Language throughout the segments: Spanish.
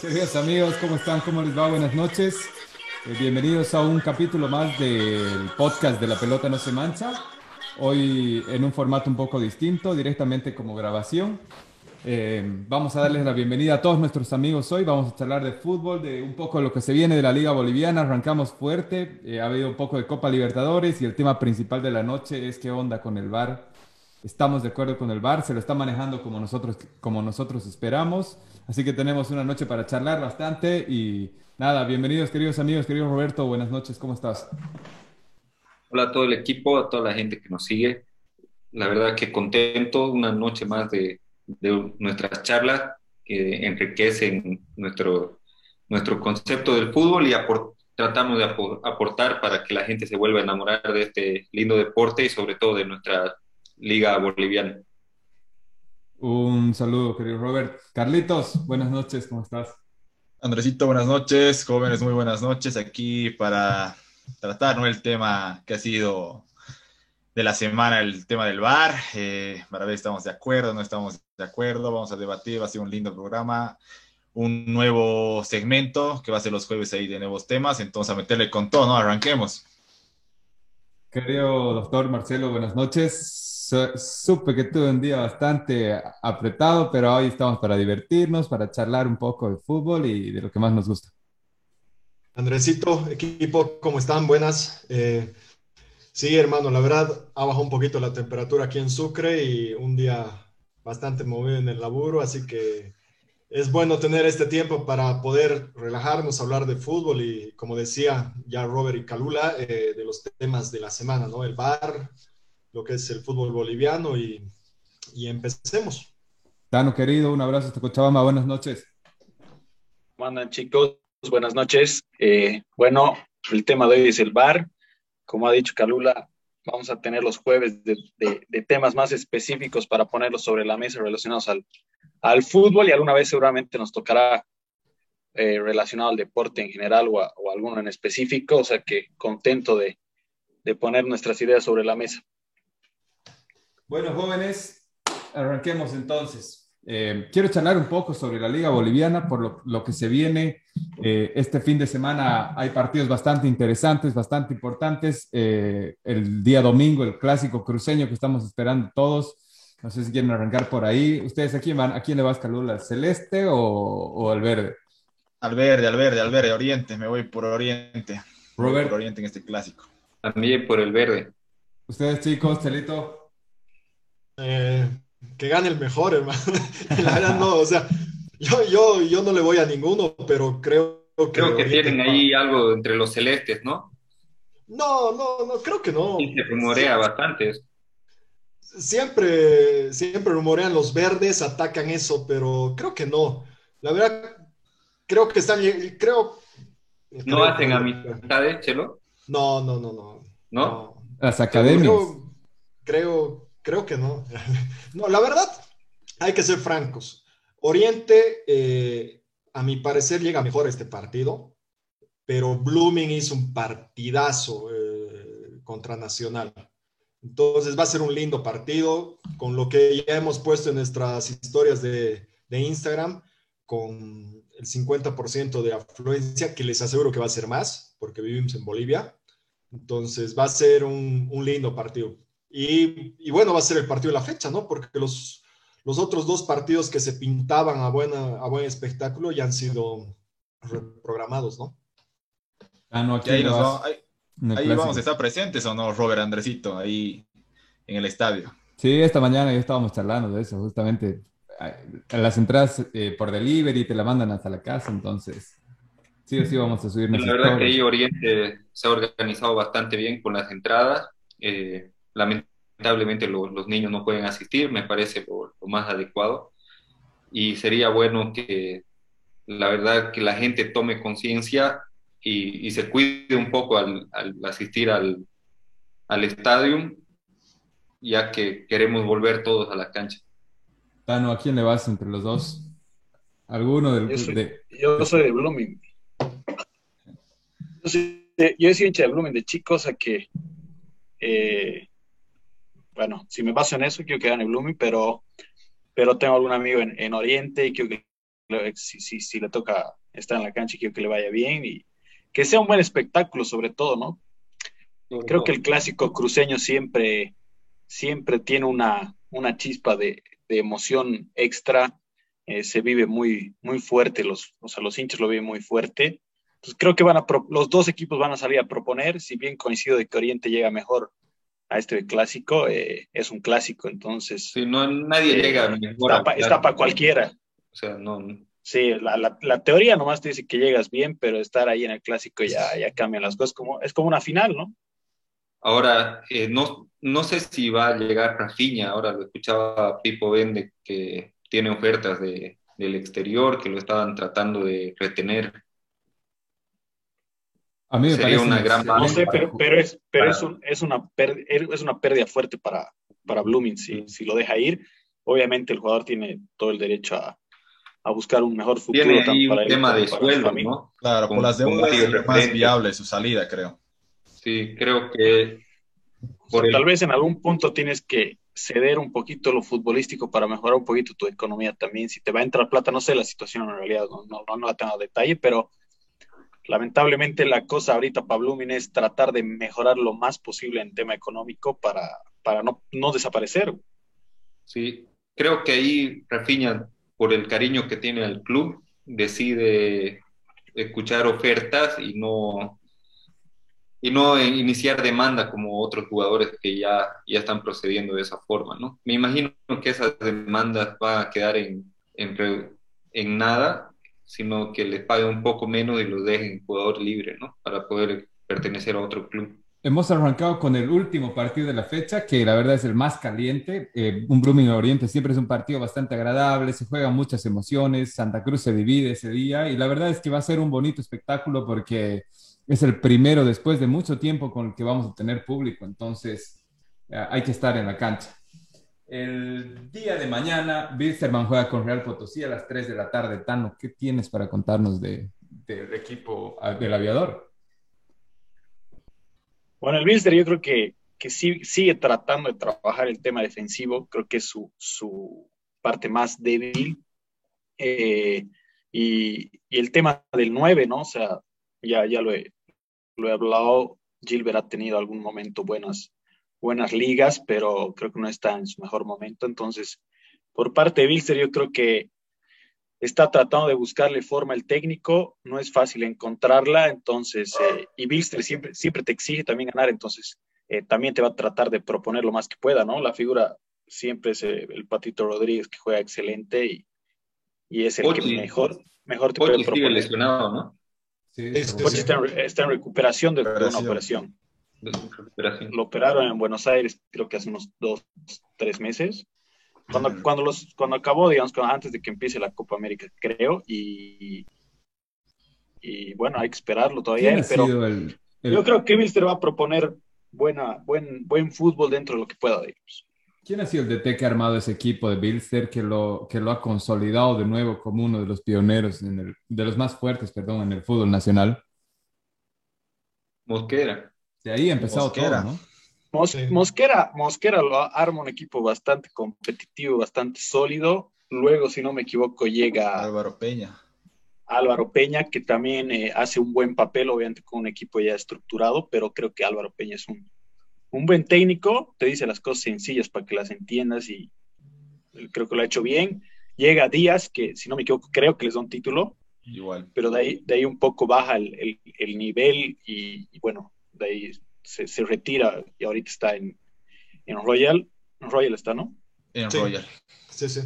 Queridos amigos, ¿cómo están? ¿Cómo les va? Buenas noches. Eh, bienvenidos a un capítulo más del podcast de La Pelota No Se Mancha. Hoy en un formato un poco distinto, directamente como grabación. Eh, vamos a darles la bienvenida a todos nuestros amigos hoy. Vamos a charlar de fútbol, de un poco de lo que se viene de la Liga Boliviana. Arrancamos fuerte. Eh, ha habido un poco de Copa Libertadores y el tema principal de la noche es qué onda con el VAR. Estamos de acuerdo con el VAR, se lo está manejando como nosotros, como nosotros esperamos. Así que tenemos una noche para charlar bastante y nada, bienvenidos queridos amigos, querido Roberto, buenas noches, ¿cómo estás? Hola a todo el equipo, a toda la gente que nos sigue. La verdad que contento, una noche más de, de nuestras charlas que enriquecen nuestro, nuestro concepto del fútbol y tratamos de aportar para que la gente se vuelva a enamorar de este lindo deporte y sobre todo de nuestra liga boliviana. Un saludo, querido Robert. Carlitos, buenas noches, ¿cómo estás? Andresito, buenas noches. Jóvenes, muy buenas noches. Aquí para tratar ¿no? el tema que ha sido de la semana, el tema del bar. Eh, para ver si estamos de acuerdo, no estamos de acuerdo. Vamos a debatir, va a ser un lindo programa. Un nuevo segmento que va a ser los jueves ahí de nuevos temas. Entonces, a meterle con todo, ¿no? Arranquemos. Querido doctor Marcelo, buenas noches supe que tuve un día bastante apretado, pero hoy estamos para divertirnos, para charlar un poco de fútbol y de lo que más nos gusta. Andresito, equipo, ¿cómo están? Buenas. Eh, sí, hermano, la verdad ha bajado un poquito la temperatura aquí en Sucre y un día bastante movido en el laburo, así que es bueno tener este tiempo para poder relajarnos, hablar de fútbol y, como decía ya Robert y Calula, eh, de los temas de la semana, ¿no? El bar, lo que es el fútbol boliviano y, y empecemos. Tano, querido, un abrazo hasta Cochabamba, buenas noches. ¿Cómo andan chicos? Buenas noches. Eh, bueno, el tema de hoy es el bar. Como ha dicho Calula, vamos a tener los jueves de, de, temas más específicos para ponerlos sobre la mesa relacionados al, al fútbol y alguna vez seguramente nos tocará eh, relacionado al deporte en general o, o alguno en específico. O sea que contento de, de poner nuestras ideas sobre la mesa. Bueno, jóvenes, arranquemos entonces. Eh, quiero charlar un poco sobre la Liga Boliviana, por lo, que se viene. Eh, este fin de semana hay partidos bastante interesantes, bastante importantes. Eh, el día domingo, el clásico cruceño que estamos esperando todos. No sé si quieren arrancar por ahí. ¿Ustedes a quién van? ¿A quién le va Calula? ¿Al celeste o, o, al verde? Al verde, al verde, al verde, Oriente. Me voy por Oriente. Robert. Por Oriente en este clásico. También por el verde. ¿Ustedes, chicos, Celito? Eh, que gane el mejor, hermano. La verdad no, o sea, yo, yo, yo no le voy a ninguno, pero creo que... Creo que tienen ahí algo entre los celestes, ¿no? No, no, no, creo que no. se rumorea bastante Siempre, siempre rumorean los verdes, atacan eso, pero creo que no. La verdad, creo que están, creo... ¿No hacen amistades, Chelo? No, no, no, no. ¿No? Las academias. creo, Creo que no. no, la verdad, hay que ser francos. Oriente, eh, a mi parecer, llega mejor a este partido, pero Blooming hizo un partidazo eh, contra Nacional. Entonces va a ser un lindo partido, con lo que ya hemos puesto en nuestras historias de, Instagram, con el 50% de afluencia, que les aseguro que va a ser más, porque vivimos en Bolivia. Entonces va a ser un, un lindo partido. Y, bueno, va a ser el partido de la fecha, ¿no? Porque los, los otros dos partidos que se pintaban a, buena, a buen espectáculo ya han sido reprogramados, ¿no? Ah, no, aquí ahí, vamos, ahí, vamos a estar presentes o no, Robert Andresito, ahí en el estadio. Sí, esta mañana ya estábamos charlando de eso, justamente. Las entradas eh, por delivery te la mandan hasta la casa, entonces sí o sí vamos a subir. La verdad que ahí Oriente se ha organizado bastante bien con las entradas. Eh, lamentablemente los niños no pueden asistir, me parece lo, más adecuado. Y sería bueno que la verdad que la gente tome conciencia y, se cuide un poco al, asistir al, al estadio, ya que queremos volver todos a la cancha. Tano, ¿a quién le vas entre los dos? ¿Alguno del Yo soy de, yo soy de Blooming. Yo soy, yo hincha de Blooming de chicos a que eh, bueno, si me baso en eso, quiero que gane Blooming, pero, pero tengo algún amigo en, Oriente y creo que si, si, si, le toca estar en la cancha, quiero que le vaya bien y que sea un buen espectáculo sobre todo, ¿no? Creo que el clásico cruceño siempre, siempre tiene una, una chispa de, de emoción extra, eh, se vive muy, muy fuerte, los, o sea, los hinchas lo viven muy fuerte. Entonces creo que van a los dos equipos van a salir a proponer, si bien coincido de que Oriente llega mejor a este clásico, eh, es un clásico, entonces... Sí, no, nadie eh, llega mejor. Está para cualquiera. O sea, no... Sí, la, la, la, teoría nomás te dice que llegas bien, pero estar ahí en el clásico ya, ya cambian las cosas, como, es como una final, ¿no? Ahora, eh, no, no sé si va a llegar Rafinha, ahora lo escuchaba Pipo Vende que tiene ofertas de, del exterior, que lo estaban tratando de retener. A mí me Sería una gran No sé, pero, pero, es, pero es, un, es, una es una pérdida fuerte para, para Blooming si, si lo deja ir. Obviamente el jugador tiene todo el derecho a, a buscar un mejor futuro. Tiene ahí un tema de sueldo, ¿no? Claro, con, las deudas es más viable su salida, creo. Sí, creo que... Tal vez en algún punto tienes que ceder un poquito lo futbolístico para mejorar un poquito tu economía también. Si te va a entrar plata, no sé la situación en realidad, no, no, no la tengo a detalle, pero lamentablemente la cosa ahorita para Blooming es tratar de mejorar lo más posible en tema económico para, para no, no desaparecer. Sí, creo que ahí Rafinha, por el cariño que tiene al club, decide escuchar ofertas y no, y no iniciar demanda como otros jugadores que ya, ya están procediendo de esa forma, ¿no? Me imagino que esas demandas van a quedar en, en nada, sino que les paguen un poco menos y los dejen jugador libre, ¿no? Para poder pertenecer a otro club. Hemos arrancado con el último partido de la fecha, que la verdad es el más caliente. Eh, un Blooming Oriente siempre es un partido bastante agradable, se juegan muchas emociones, Santa Cruz se divide ese día y la verdad es que va a ser un bonito espectáculo porque es el primero después de mucho tiempo con el que vamos a tener público, entonces eh, hay que estar en la cancha. El día de mañana, Wilstermann juega con Real Potosí a las 3 de la tarde. Tano, ¿qué tienes para contarnos de, del equipo ah, del aviador? Bueno, el Wilster yo creo que, que sigue tratando de trabajar el tema defensivo, creo que es su, su parte más débil. Eh, y, el tema del 9, ¿no? O sea, ya, ya lo, he, lo he hablado, Gilbert ha tenido algún momento buenas, buenas ligas, pero creo que no está en su mejor momento. Entonces, por parte de Bilster, yo creo que está tratando de buscarle forma el técnico, no es fácil encontrarla, entonces, eh, y Bilster siempre, siempre te exige también ganar, entonces eh, también te va a tratar de proponer lo más que pueda, ¿no? La figura siempre es eh, el Patito Rodríguez que juega excelente y, y es el que mejor, mejor te puede proponer. lesionado, ¿no? está, en, recuperación de, una operación. Lo operaron en Buenos Aires, creo que hace unos dos, tres meses. Cuando, cuando, los, cuando acabó, digamos, antes de que empiece la Copa América, creo, y, y bueno, hay que esperarlo todavía, pero yo creo que Wilster va a proponer buena, buen, buen fútbol dentro de lo que pueda, digamos. ¿Quién ha sido el DT que ha armado ese equipo de Bilster que lo, que lo ha consolidado de nuevo como uno de los pioneros, en el, de los más fuertes, perdón, en el fútbol nacional? Mosquera. De ahí ha empezado Mosquera. todo, ¿no? Mosquera, Mosquera lo arma un equipo bastante competitivo, bastante sólido. Luego, si no me equivoco, llega Álvaro Peña. Álvaro Peña, que también eh, hace un buen papel, obviamente con un equipo ya estructurado, pero creo que Álvaro Peña es un, un buen técnico te dice las cosas sencillas para que las entiendas y creo que lo ha hecho bien. Llega Díaz, que si no me equivoco, creo que les da un título. Igual. Pero de ahí, de ahí un poco baja el, el, nivel y, bueno, de ahí se, se, retira y ahorita está en, en Royal. En Royal está, ¿no? En Royal. Sí, sí.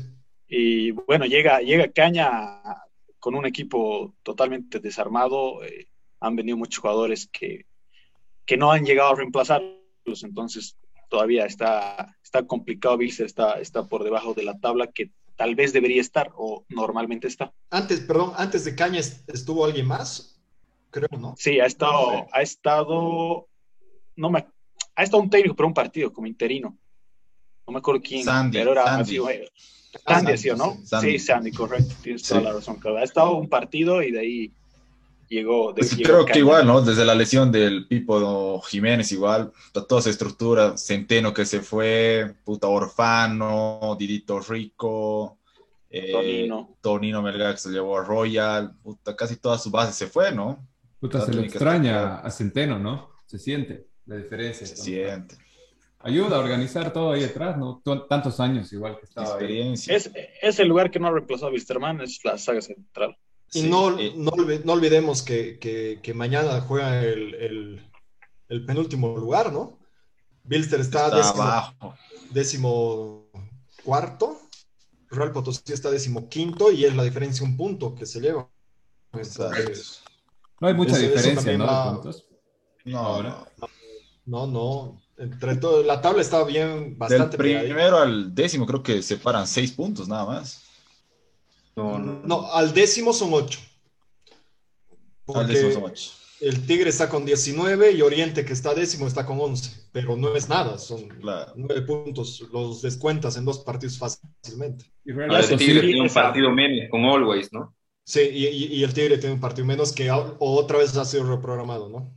Y bueno, llega, llega Caña con un equipo totalmente desarmado. Eh, han venido muchos jugadores que, que no han llegado a reemplazar entonces todavía está, está complicado. Bills está, está por debajo de la tabla que tal vez debería estar o normalmente está. Antes, perdón, antes de Caña estuvo alguien más, creo, ¿no? Sí, ha estado, ha estado, no me, ha estado un técnico pero un partido como interino. No me acuerdo quién, Sandy, pero era Sandy. Sandy, ¿sí o no? Sí, Sandy, correcto, tienes toda la razón. Ha estado un partido y de ahí llegó. De, pues creo que igual, ¿no? Desde la lesión del Pipo Jiménez, igual, toda esa estructura, Centeno que se fue, puta Orfano, Didito Rico, eh, Tonino. Tonino Melgar que se llevó a Royal, puta, casi toda su base se fue, ¿no? Puta, se le extraña a Centeno, ¿no? Se siente la diferencia. Se siente. Ayuda a organizar todo ahí atrás, ¿no? Tantos años igual que estaba Experiencia. Es, es, el lugar que no ha reemplazado a Wisterman, es la saga central. Y no, eh, no, no, olvidemos que, que, que, mañana juega el, el, el, penúltimo lugar, ¿no? Bilster está, está décimo, abajo. décimo cuarto, Real Potosí está décimo quinto y es la diferencia un punto que se lleva. No hay mucha diferencia, ¿no? No, no, no, no. Entre todo, la tabla está bien, bastante. Del primero al décimo creo que separan seis puntos nada más. No, no. no al décimo son ocho. Al décimo son ocho. El Tigre está con 19 y Oriente, que está décimo, está con 11. Pero no es nada, son nueve puntos. Los descuentas en dos partidos fácilmente. Y el Tigre tiene un partido menos con Always, ¿no? Sí, y, y, el Tigre tiene un partido menos que otra vez ha sido reprogramado, ¿no?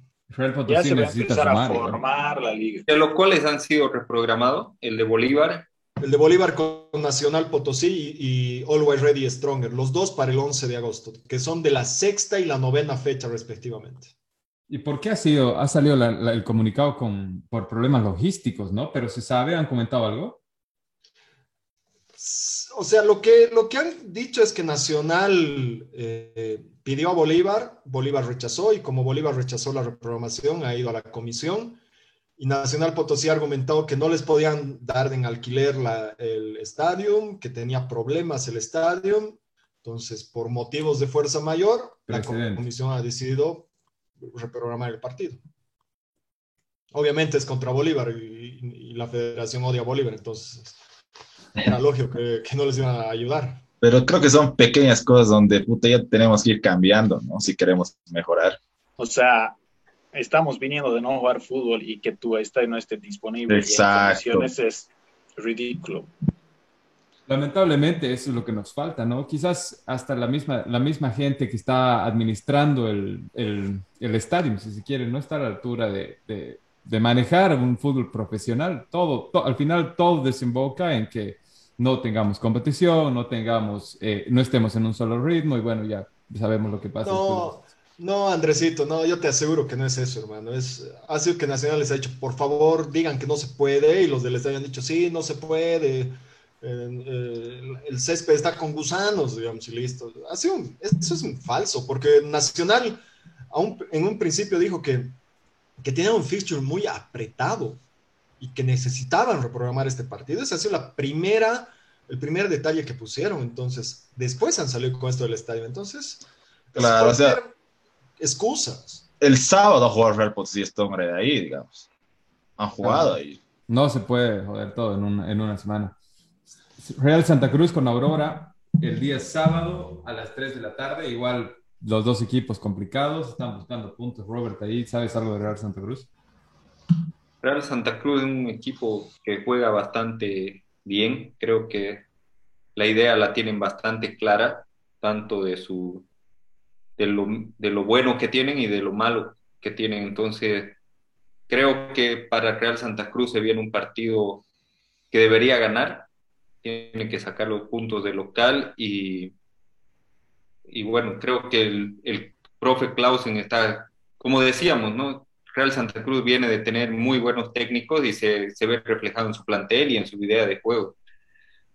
ya se va a empezar a formar la liga. ¿De los cuales han sido reprogramados? El de Bolívar, el de Bolívar con Nacional Potosí y, Always Ready Stronger, los dos para el 11 de agosto, que son de la sexta y la novena fecha respectivamente. ¿Y por qué ha, sido, ha salido el comunicado con, por problemas logísticos, no? Pero se sabe, ¿han comentado algo? O sea, lo que, lo que han dicho es que Nacional eh, pidió a Bolívar, Bolívar rechazó y como Bolívar rechazó la reprogramación, ha ido a la comisión y Nacional Potosí ha argumentado que no les podían dar en alquiler el estadio, que tenía problemas el estadio. Entonces, por motivos de fuerza mayor, la comisión ha decidido reprogramar el partido. Obviamente es contra Bolívar y, la federación odia a Bolívar, entonces era lógico que, no les iban a ayudar. Pero creo que son pequeñas cosas donde ya tenemos que ir cambiando, ¿no? Si queremos mejorar. O sea, estamos viniendo de no jugar fútbol y que tu estadio no esté disponible Exacto. es ridículo. Lamentablemente eso es lo que nos falta, ¿no? Quizás hasta la misma, la misma gente que está administrando el, el, el estadio, si se quiere, no está a la altura de, de, manejar un fútbol profesional. Todo, al final todo desemboca en que no tengamos competición, no tengamos, eh, no estemos en un solo ritmo y bueno, ya sabemos lo que pasa. No, no, Andresito, no, yo te aseguro que no es eso, hermano. Es, ha sido que Nacional les ha dicho, por favor, digan que no se puede, y los del estadio han dicho, sí, no se puede. el césped está con gusanos, digamos, y listo. Ha sido eso es un falso, porque Nacional en un principio dijo que, que tenía un fixture muy apretado y que necesitaban reprogramar este partido. Esa ha sido la primera, el primer detalle que pusieron. Entonces, después han salido con esto del estadio. Entonces, claro, o sea excusas. El sábado a jugar Real Potosí este hombre de ahí, digamos. Han jugado ahí. No se puede joder todo en una, en una semana. Real Santa Cruz con Aurora el día sábado a las 3 de la tarde. Igual los dos equipos complicados, están buscando puntos. Robert, ahí, ¿sabes algo de Real Santa Cruz? Real Santa Cruz es un equipo que juega bastante bien. Creo que la idea la tienen bastante clara, tanto de su de lo, de lo bueno que tienen y de lo malo que tienen. Entonces, creo que para Real Santa Cruz se viene un partido que debería ganar, tiene que sacar los puntos de local y, y bueno, creo que el, el profe Clausen está, como decíamos, ¿no? Real Santa Cruz viene de tener muy buenos técnicos y se, se ve reflejado en su plantel y en su idea de juego.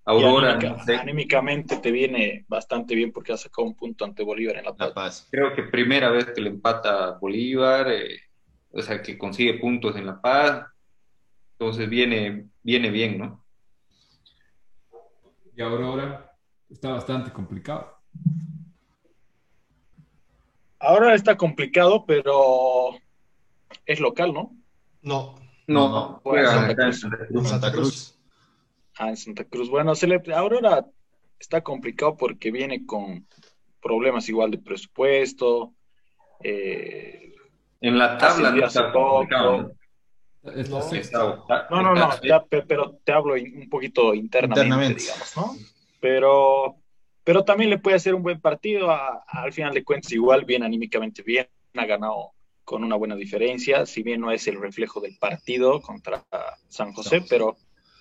Aurora. Anímicamente te viene bastante bien porque ha sacado un punto ante Bolívar en La Paz. Creo que primera vez que le empata Bolívar, eh, o sea, que consigue puntos en La Paz. Entonces viene, viene bien, ¿no? Y Aurora está bastante complicado. Ahora está complicado, pero es local, ¿no? No. No, no, Santa Cruz. Ah, en Santa Cruz. Bueno, se le, Aurora está complicado porque viene con problemas igual de presupuesto. Eh, en la tabla no está complicado. No, no, no, pero te hablo un poquito internamente, digamos, ¿no? Pero pero también le puede hacer un buen partido. al final de cuentas, igual bien anímicamente bien, ha ganado con una buena diferencia, si bien no es el reflejo del partido contra San José, pero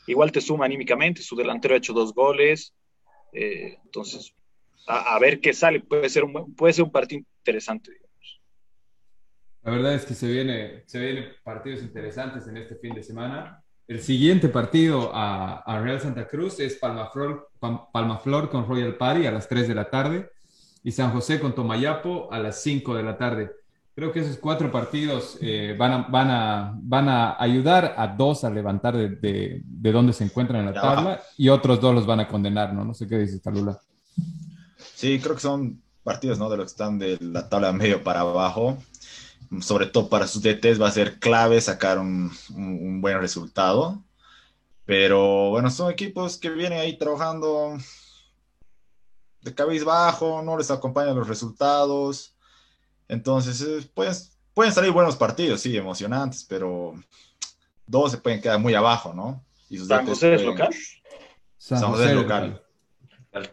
igual te suma anímicamente. Su delantero ha hecho dos goles, eh, entonces a, ver qué sale. Puede ser un, puede ser un partido interesante. Digamos. La verdad es que se viene, se vienen partidos interesantes en este fin de semana. El siguiente partido a, Real Santa Cruz es Palmaflor, Palmaflor con Royal Party a las 3 de la tarde y San José con Tomayapo a las 5 de la tarde. Creo que esos cuatro partidos eh, van, a, van, a, van a ayudar a dos a levantar de, de, de donde se encuentran en la tabla y otros dos los van a condenar, ¿no? No sé qué dices, Talula. Sí, creo que son partidos, ¿no? De los que están de la tabla medio para abajo sobre todo para sus DTs va a ser clave sacar un, buen resultado. Pero bueno, son equipos que vienen ahí trabajando de cabizbajo, no les acompañan los resultados. Entonces, pues, pueden salir buenos partidos, sí, emocionantes, pero dos se pueden quedar muy abajo, ¿no? Y San José es local. San, José es local.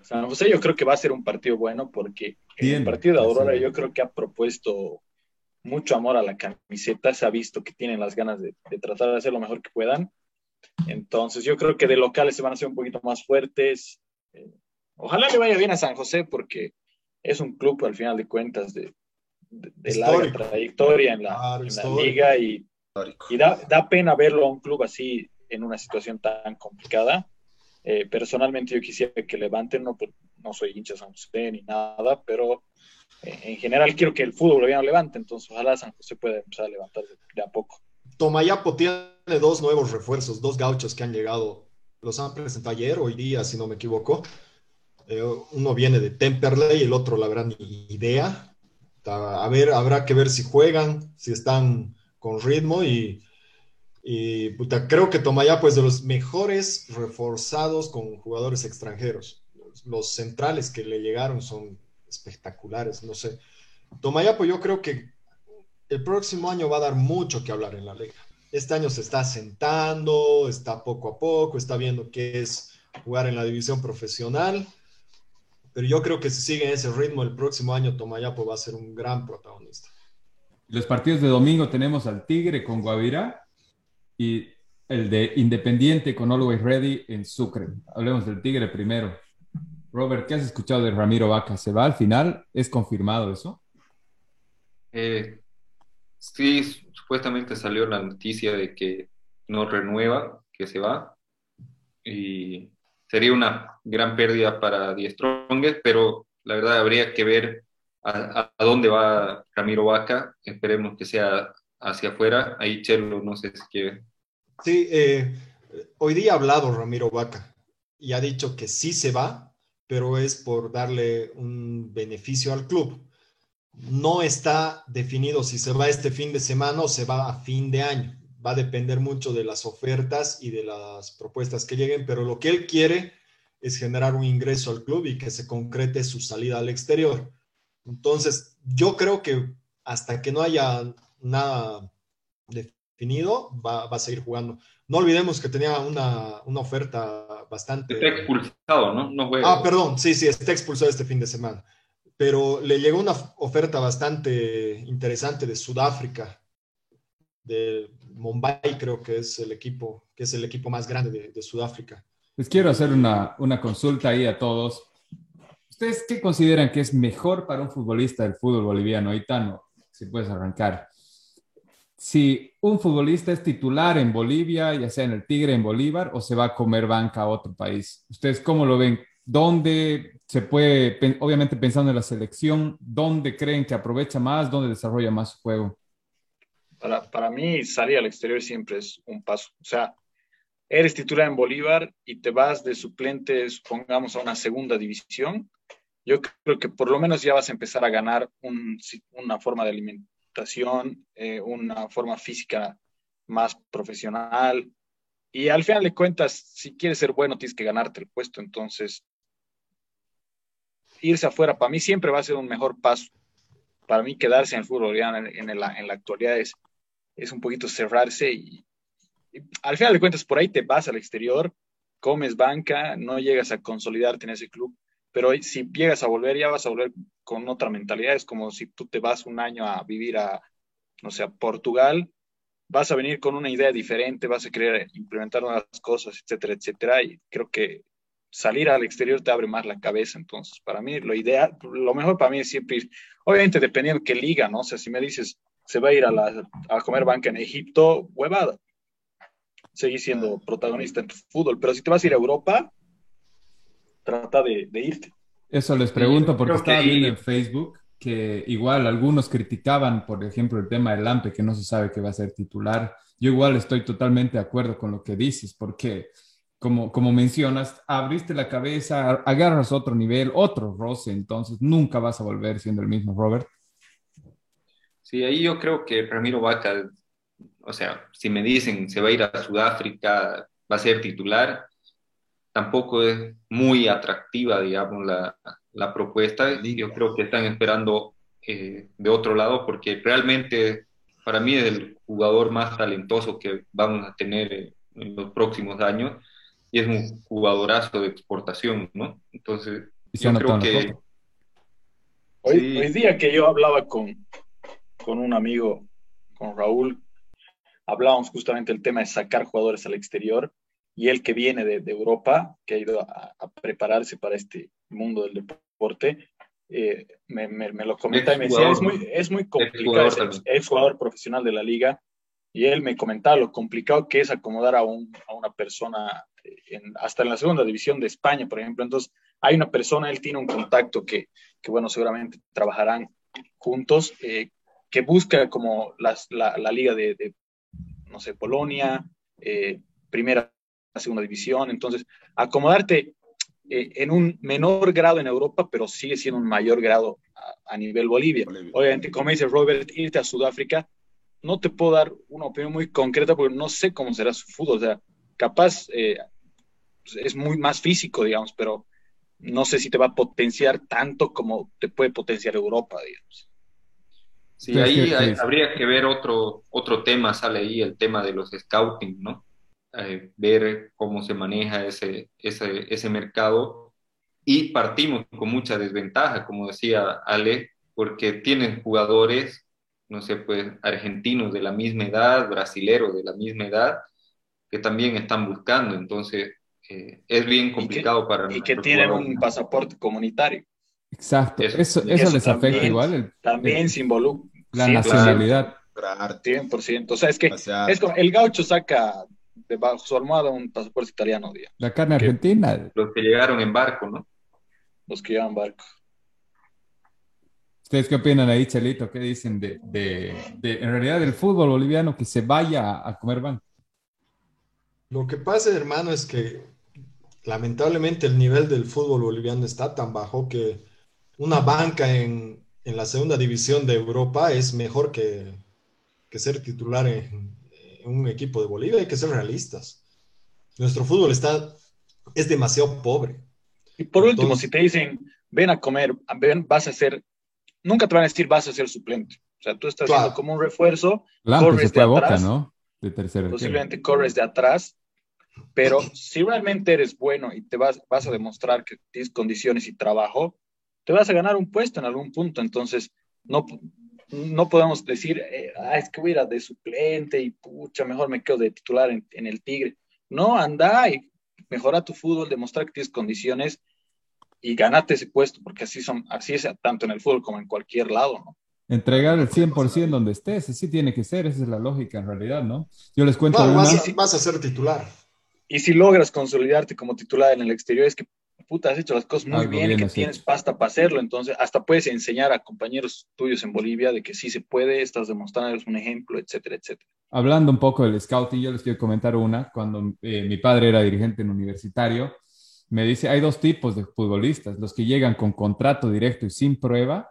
San José yo creo que va a ser un partido bueno porque el partido de Aurora yo creo que ha propuesto mucho amor a la camiseta, se ha visto que tienen las ganas de, tratar de hacer lo mejor que puedan. Entonces yo creo que de locales se van a ser un poquito más fuertes. Eh, ojalá le vaya bien a San José porque es un club al final de cuentas de, de, larga trayectoria en la, liga y, y da, da, pena verlo a un club así en una situación tan complicada. Eh, personalmente yo quisiera que levanten, no, no soy hincha de San José ni nada, pero en general quiero que el fútbol lo levante, entonces ojalá San José pueda empezar a levantar de, a poco. Tomayapo tiene dos nuevos refuerzos, dos gauchos que han llegado, los han presentado ayer, hoy día, si no me equivoco. Eh, uno viene de Temperley, el otro, la gran idea. A ver, habrá que ver si juegan, si están con ritmo y, y creo que Tomayapo es de los mejores reforzados con jugadores extranjeros. Los centrales que le llegaron son espectaculares, no sé. Tomayapo yo creo que el próximo año va a dar mucho que hablar en la liga. Este año se está sentando, está poco a poco, está viendo qué es jugar en la división profesional, pero yo creo que si sigue en ese ritmo el próximo año Tomayapo va a ser un gran protagonista. Los partidos de domingo tenemos al Tigre con Guavirá y el de Independiente con Always Ready en Sucre. Hablemos del Tigre primero. Robert, ¿qué has escuchado de Ramiro Vaca? ¿Se va al final? ¿Es confirmado eso? Eh, sí, supuestamente salió la noticia de que no renueva, que se va. Y sería una gran pérdida para Die Strongest, pero la verdad habría que ver a, dónde va Ramiro Vaca. Esperemos que sea hacia afuera. Ahí Chelo, no sé si quiere. Sí, eh, hoy día ha hablado Ramiro Vaca y ha dicho que sí se va, pero es por darle un beneficio al club. No está definido si se va este fin de semana o se va a fin de año. Va a depender mucho de las ofertas y de las propuestas que lleguen, pero lo que él quiere es generar un ingreso al club y que se concrete su salida al exterior. Entonces, yo creo que hasta que no haya nada definido, va, va a seguir jugando. No olvidemos que tenía una, una oferta bastante... Está expulsado, ¿no? No juega. Ah, perdón, sí, sí, está expulsado este fin de semana. Pero le llegó una oferta bastante interesante de Sudáfrica, de Mumbai, creo que es el equipo, que es el equipo más grande de, de Sudáfrica. Les quiero hacer una, una consulta ahí a todos. ¿Ustedes qué consideran que es mejor para un futbolista del fútbol boliviano? Itano, si puedes arrancar si un futbolista es titular en Bolivia, ya sea en el Tigre, en Bolívar, o se va a comer banca a otro país. ¿Ustedes cómo lo ven? ¿Dónde se puede, obviamente pensando en la selección, dónde creen que aprovecha más, dónde desarrolla más su juego? Para, para mí, salir al exterior siempre es un paso. O sea, eres titular en Bolívar y te vas de suplente, supongamos, a una segunda división, yo creo que por lo menos ya vas a empezar a ganar una forma de alimentación eh, una forma física más profesional. Y al final de cuentas, si quieres ser bueno, tienes que ganarte el puesto. Entonces, irse afuera para mí siempre va a ser un mejor paso. Para mí, quedarse en el fútbol en, en, la, en la actualidad es, es un poquito cerrarse y, al final de cuentas, por ahí te vas al exterior, comes banca, no llegas a consolidarte en ese club pero si llegas a volver, ya vas a volver con otra mentalidad. Es como si tú te vas un año a vivir a, no sé, a Portugal, vas a venir con una idea diferente, vas a querer implementar nuevas cosas, etcétera, etcétera. Y creo que salir al exterior te abre más la cabeza. Entonces, para mí, lo ideal, lo mejor para mí es siempre ir, obviamente dependiendo de qué liga, ¿no? O si me dices, se va a ir a, la, a comer banca en Egipto, huevada. Seguir siendo protagonista en tu fútbol. Pero si te vas a ir a Europa, trata de, irte. Eso les pregunto porque estaba viendo en Facebook que igual algunos criticaban, por ejemplo, el tema del Lampe, que no se sabe que va a ser titular. Yo igual estoy totalmente de acuerdo con lo que dices, porque como, como mencionas, abriste la cabeza, agarras otro nivel, otro roce, entonces nunca vas a volver siendo el mismo Robert. Sí, ahí yo creo que Ramiro Vaca, o sea, si me dicen se va a ir a Sudáfrica, va a ser titular, tampoco es muy atractiva, digamos, la, la propuesta. Yo creo que están esperando eh, de otro lado porque realmente para mí es el jugador más talentoso que vamos a tener en los próximos años y es un jugadorazo de exportación, ¿no? Entonces, yo creo que... Hoy, hoy, día que yo hablaba con, con un amigo, con Raúl, hablábamos justamente del tema de sacar jugadores al exterior y él que viene de, de Europa, que ha ido a, prepararse para este mundo del deporte, eh, me, me, lo comenta y me decía, es muy, es muy complicado, es jugador profesional de la liga, y él me comentaba lo complicado que es acomodar a, un, a una persona hasta en la segunda división de España, por ejemplo. Entonces, hay una persona, él tiene un contacto que, que bueno, seguramente trabajarán juntos, eh, que busca como las, la, la, liga de, de, no sé, Polonia, eh, primera, segunda división. Entonces, acomodarte eh, en un menor grado en Europa, pero sigue siendo un mayor grado a, a nivel Bolivia. Bolivia. Obviamente, como dice Robert, irte a Sudáfrica, no te puedo dar una opinión muy concreta porque no sé cómo será su fútbol. O sea, capaz eh, es muy más físico, digamos, pero no sé si te va a potenciar tanto como te puede potenciar Europa, digamos. Sí, ahí habría que ver otro, otro tema, sale ahí el tema de los scouting, ¿no? Eh, ver cómo se maneja ese, ese, ese mercado y partimos con mucha desventaja, como decía Ale, porque tienen jugadores, no sé, pues argentinos de la misma edad, brasileros de la misma edad, que también están buscando. Entonces, eh, es bien complicado para Y que tienen un pasaporte comunitario. Exacto, eso, eso, les afecta igual. también se involucra. La nacionalidad. 100%. O sea, es que es como, el gaucho saca debajo su almohada un pasaporte italiano. Digamos. La carne argentina. Los que llegaron en barco, ¿no? Los que llevan barco. ¿Ustedes qué opinan ahí, Chelito? ¿Qué dicen de, de, de en realidad, del fútbol boliviano que se vaya a comer banco? Lo que pasa, hermano, es que lamentablemente el nivel del fútbol boliviano está tan bajo que una banca en, la segunda división de Europa es mejor que, ser titular en, un equipo de Bolivia. Hay que ser realistas. Nuestro fútbol está, es demasiado pobre. Y por último, si te dicen, ven a comer, ven, vas a ser, nunca te van a decir vas a ser suplente. O sea, tú estás como un refuerzo, corres de atrás, ¿no? De tercera posiblemente corres de atrás pero si realmente eres bueno y te vas, vas a demostrar que tienes condiciones y trabajo, te vas a ganar un puesto en algún punto. Entonces, no, no podemos decir, eh, ah, es que voy a ir de suplente y pucha, mejor me quedo de titular en, en, el Tigre. No, anda y mejora tu fútbol, demostrar que tienes condiciones y ganate ese puesto, porque así, son, así es tanto en el fútbol como en cualquier lado, ¿no? Entregar el 100% donde estés, así tiene que ser, esa es la lógica en realidad, ¿no? Yo les cuento. No, vas, a, vas a ser titular. Y si logras consolidarte como titular en el exterior, es que puta, has hecho las cosas muy bien, y que tienes pasta para hacerlo. Entonces, hasta puedes enseñar a compañeros tuyos en Bolivia de que sí se puede, estás demostrándoles un ejemplo, etcétera, etcétera. Hablando un poco del scouting, yo les quiero comentar una. Cuando eh, mi padre era dirigente en universitario, me dice, hay dos tipos de futbolistas, los que llegan con contrato directo y sin prueba,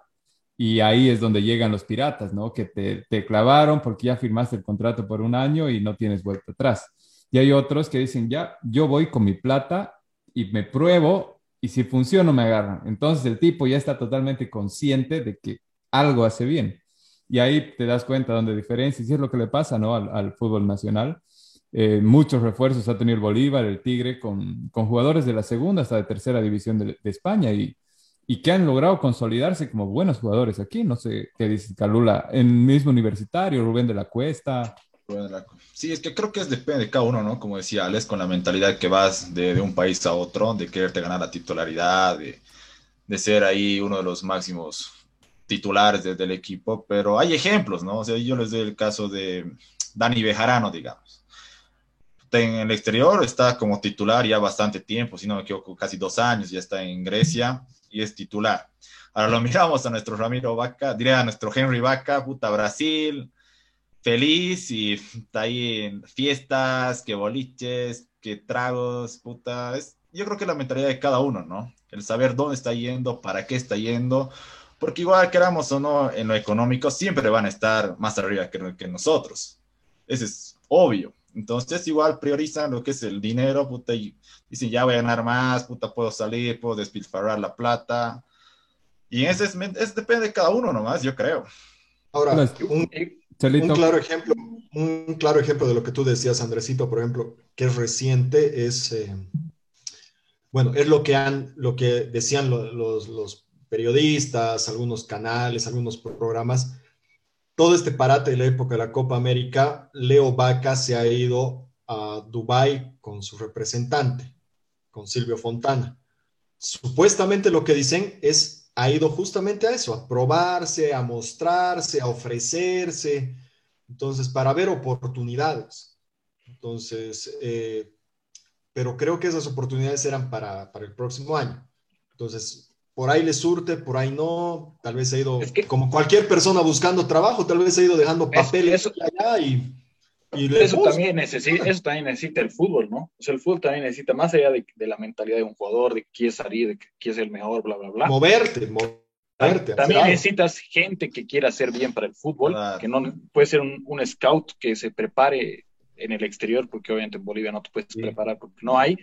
y ahí es donde llegan los piratas, ¿no? Que te, te clavaron porque ya firmaste el contrato por un año y no tienes vuelta atrás. Y hay otros que dicen, ya, yo voy con mi plata y me pruebo y si funciona me agarran. Entonces el tipo ya está totalmente consciente de que algo hace bien. Y ahí te das cuenta donde diferencia, y es lo que le pasa ¿no? al, fútbol nacional. Eh, muchos refuerzos ha tenido el Bolívar, el Tigre, con, con jugadores de la segunda hasta de tercera división de, España y, y, que han logrado consolidarse como buenos jugadores aquí. No sé qué dice Calula, en mismo universitario, Rubén de la Cuesta. Sí, es que creo que es depende de cada uno, ¿no? Como decía Alex, con la mentalidad que vas de, de un país a otro, de quererte ganar la titularidad, de, de ser ahí uno de los máximos titulares del equipo, pero hay ejemplos, ¿no? O sea, yo les doy el caso de Dani Bejarano, digamos. En el exterior está como titular ya bastante tiempo, si no me equivoco, casi dos años, ya está en Grecia y es titular. Ahora lo miramos a nuestro Ramiro Vaca, diría a nuestro Henry Vaca, puta Brasil, feliz y está ahí en fiestas, que boliches, que tragos, puta. Es, yo creo que la mentalidad de cada uno, ¿no? El saber dónde está yendo, para qué está yendo, porque igual queramos o no en lo económico, siempre van a estar más arriba que, que nosotros. Eso es obvio. Entonces igual priorizan lo que es el dinero, puta, y dicen, ya voy a ganar más, puta, puedo salir, puedo despilfarrar la plata. Y ese es, es depende de cada uno nomás, yo creo. Ahora, un, un, claro ejemplo, un claro ejemplo de lo que tú decías, Andresito, por ejemplo, que es reciente, es, eh, bueno, es lo que, han, lo que decían los, los, periodistas, algunos canales, algunos programas, todo este parate de la época de la Copa América, Leo Vaca se ha ido a Dubái con su representante, con Silvio Fontana. Supuestamente lo que dicen es, ha ido justamente a eso, a probarse, a mostrarse, a ofrecerse, entonces, para ver oportunidades. Entonces, eh, pero creo que esas oportunidades eran para, para el próximo año. Entonces, por ahí le surte, por ahí no, tal vez ha ido, como cualquier persona buscando trabajo, tal vez ha ido dejando papeles allá y, eso, también necesita, eso también necesita el fútbol, ¿no? O sea, el fútbol también necesita, más allá de, la mentalidad de un jugador, de que quiere salir, de quiere ser el mejor, bla, bla, bla. Moverte, moverte. También necesitas gente que quiera hacer bien para el fútbol, que no puede ser un, un, scout que se prepare en el exterior, porque obviamente en Bolivia no te puedes preparar porque no hay,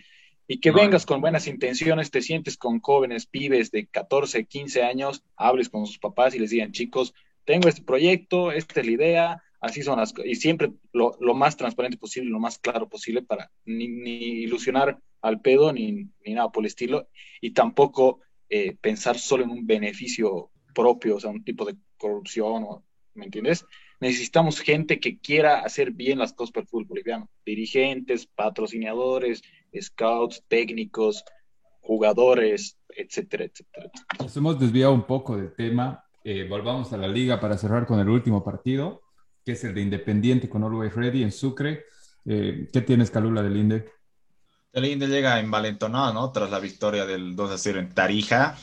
y que vengas con buenas intenciones, te sientes con jóvenes, pibes de 14, 15 años, hables con sus papás y les digan, chicos, tengo este proyecto, esta es la idea, así son las y siempre lo, lo, más transparente posible, lo más claro posible para ni, ni ilusionar al pedo ni, ni, nada por el estilo, y tampoco eh, pensar solo en un beneficio propio, o sea, un tipo de corrupción, o, ¿me entiendes? Necesitamos gente que quiera hacer bien las cosas para el fútbol boliviano, dirigentes, patrocinadores, scouts, técnicos, jugadores, etcétera, etcétera. Nos hemos desviado un poco del tema. Eh, volvamos a la liga para cerrar con el último partido, que es el de Independiente con Always Ready en Sucre. Eh, ¿Qué tienes, Calula, del Inde? El Inde llega envalentonado, ¿no? Tras la victoria del 2 a 0 en Tarija.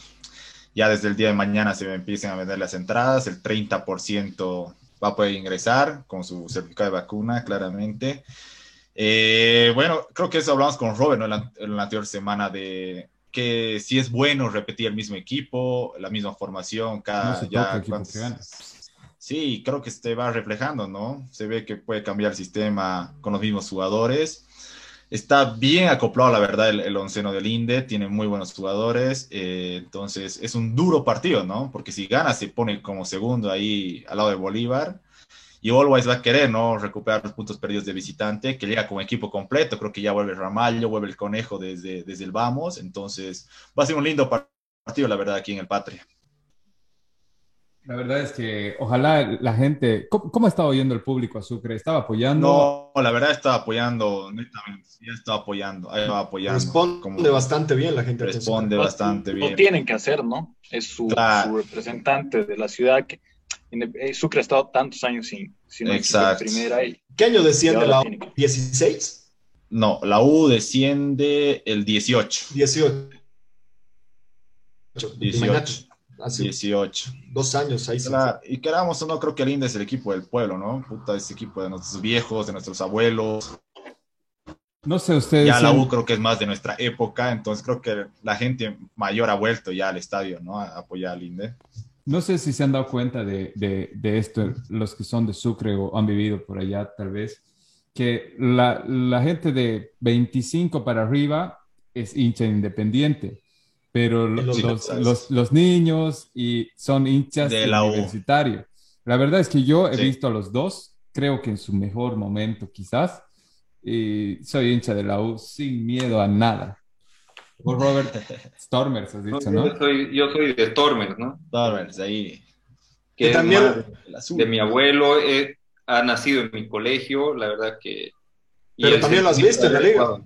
Ya desde el día de mañana se empiezan a vender las entradas. El 30% va a poder ingresar con su certificado de vacuna, claramente. Eh, bueno, creo que eso hablamos con Robert en, la, anterior semana de que si es bueno repetir el mismo equipo, la misma formación cada ya Sí, creo que se va reflejando, ¿no? Se ve que puede cambiar el sistema con los mismos jugadores. Está bien acoplado, la verdad, el, el onceno del INDE, tiene muy buenos jugadores, eh, entonces es un duro partido, ¿no? Porque si gana se pone como segundo ahí al lado de Bolívar y Always va a querer, ¿no? Recuperar los puntos perdidos de visitante, que llega como equipo completo, creo que ya vuelve Ramallo, vuelve el Conejo desde, desde el Vamos, entonces va a ser un lindo partido, la verdad, aquí en el Patria. La verdad es que ojalá la gente, ¿cómo, ha estado oyendo el público a Sucre? ¿Estaba apoyando? No, la verdad estaba apoyando, netamente, ya estaba apoyando, estaba apoyando. Responde bastante bien la gente. Responde bastante bien. Lo tienen que hacer, ¿no? Es su, su representante de la ciudad que eh, Sucre ha estado tantos años sin, sin Exacto. primera. Y, ¿Qué año desciende la U? ¿16? No, la U desciende el 18. 18. 18. Hace 18. Dos años ahí. Claro, y queramos o no, creo que el INDE es el equipo del pueblo, ¿no? Puta, ese equipo de nuestros viejos, de nuestros abuelos. No sé ustedes. Ya la U creo que es más de nuestra época, entonces creo que la gente mayor ha vuelto ya al estadio, ¿no? A apoyar al INDE. No sé si se han dado cuenta de, de, esto, los que son de Sucre o han vivido por allá, tal vez, que la, la gente de 25 para arriba es hincha independiente, pero los, los, los, niños y son hinchas de la La verdad es que yo he visto a los dos, creo que en su mejor momento quizás, y soy hincha de la U sin miedo a nada. Robert Stormers, has dicho, ¿no? Yo soy, yo soy de Stormers, ¿no? Stormers, ahí. Que también de mi abuelo, eh, ha nacido en mi colegio, la verdad que... Pero también lo has visto en la liga.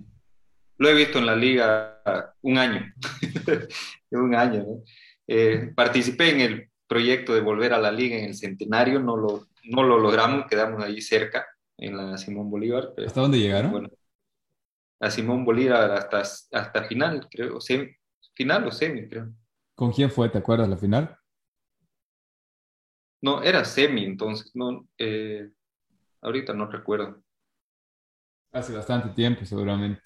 Lo he visto en la liga un año, un año, ¿no? Eh, participé en el proyecto de volver a la liga en el centenario, no lo, no lo logramos, quedamos ahí cerca, en la Simón Bolívar. ¿Hasta dónde llegaron? Bueno, a Simón Bolívar hasta, hasta final, creo, final o semi, creo. ¿Con quién fue, te acuerdas, la final? No, era semi, entonces, no, eh, ahorita no recuerdo. Hace bastante tiempo, seguramente.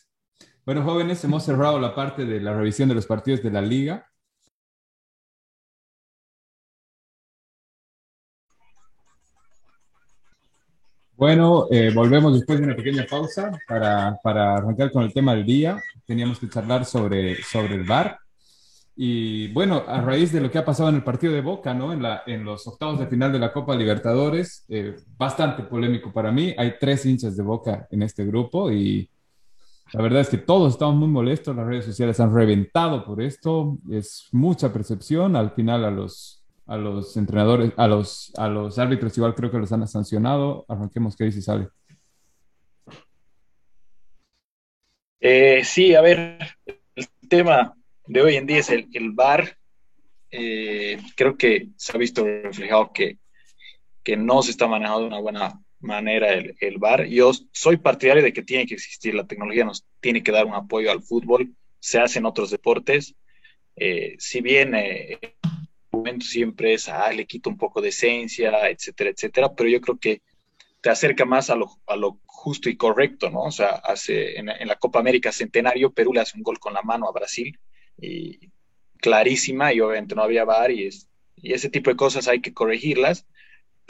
Bueno, jóvenes, hemos cerrado la parte de la revisión de los partidos de la liga. Bueno, eh, volvemos después de una pequeña pausa para, para, arrancar con el tema del día. Teníamos que charlar sobre, sobre el VAR. Y bueno, a raíz de lo que ha pasado en el partido de Boca, ¿no? En, la, en los octavos de final de la Copa Libertadores, eh, bastante polémico para mí. Hay tres hinchas de Boca en este grupo y la verdad es que todos estamos muy molestos. Las redes sociales han reventado por esto. Es mucha percepción. Al final a los a los entrenadores, a los, a los árbitros igual creo que los han sancionado. Arranquemos, ¿qué dice Sale? Eh, sí, a ver, el tema de hoy en día es el, el VAR. Eh, creo que se ha visto reflejado que, que no se está manejando de una buena manera el, el VAR. Yo soy partidario de que tiene que existir, la tecnología nos tiene que dar un apoyo al fútbol, se hace en otros deportes. Eh, si bien momento siempre es, ah, le quito un poco de esencia, etcétera, etcétera, pero yo creo que te acerca más a lo, a lo justo y correcto, ¿no? O sea, hace, en, la Copa América Centenario, Perú le hace un gol con la mano a Brasil, y clarísima, y obviamente no había VAR, y, es, y ese tipo de cosas hay que corregirlas,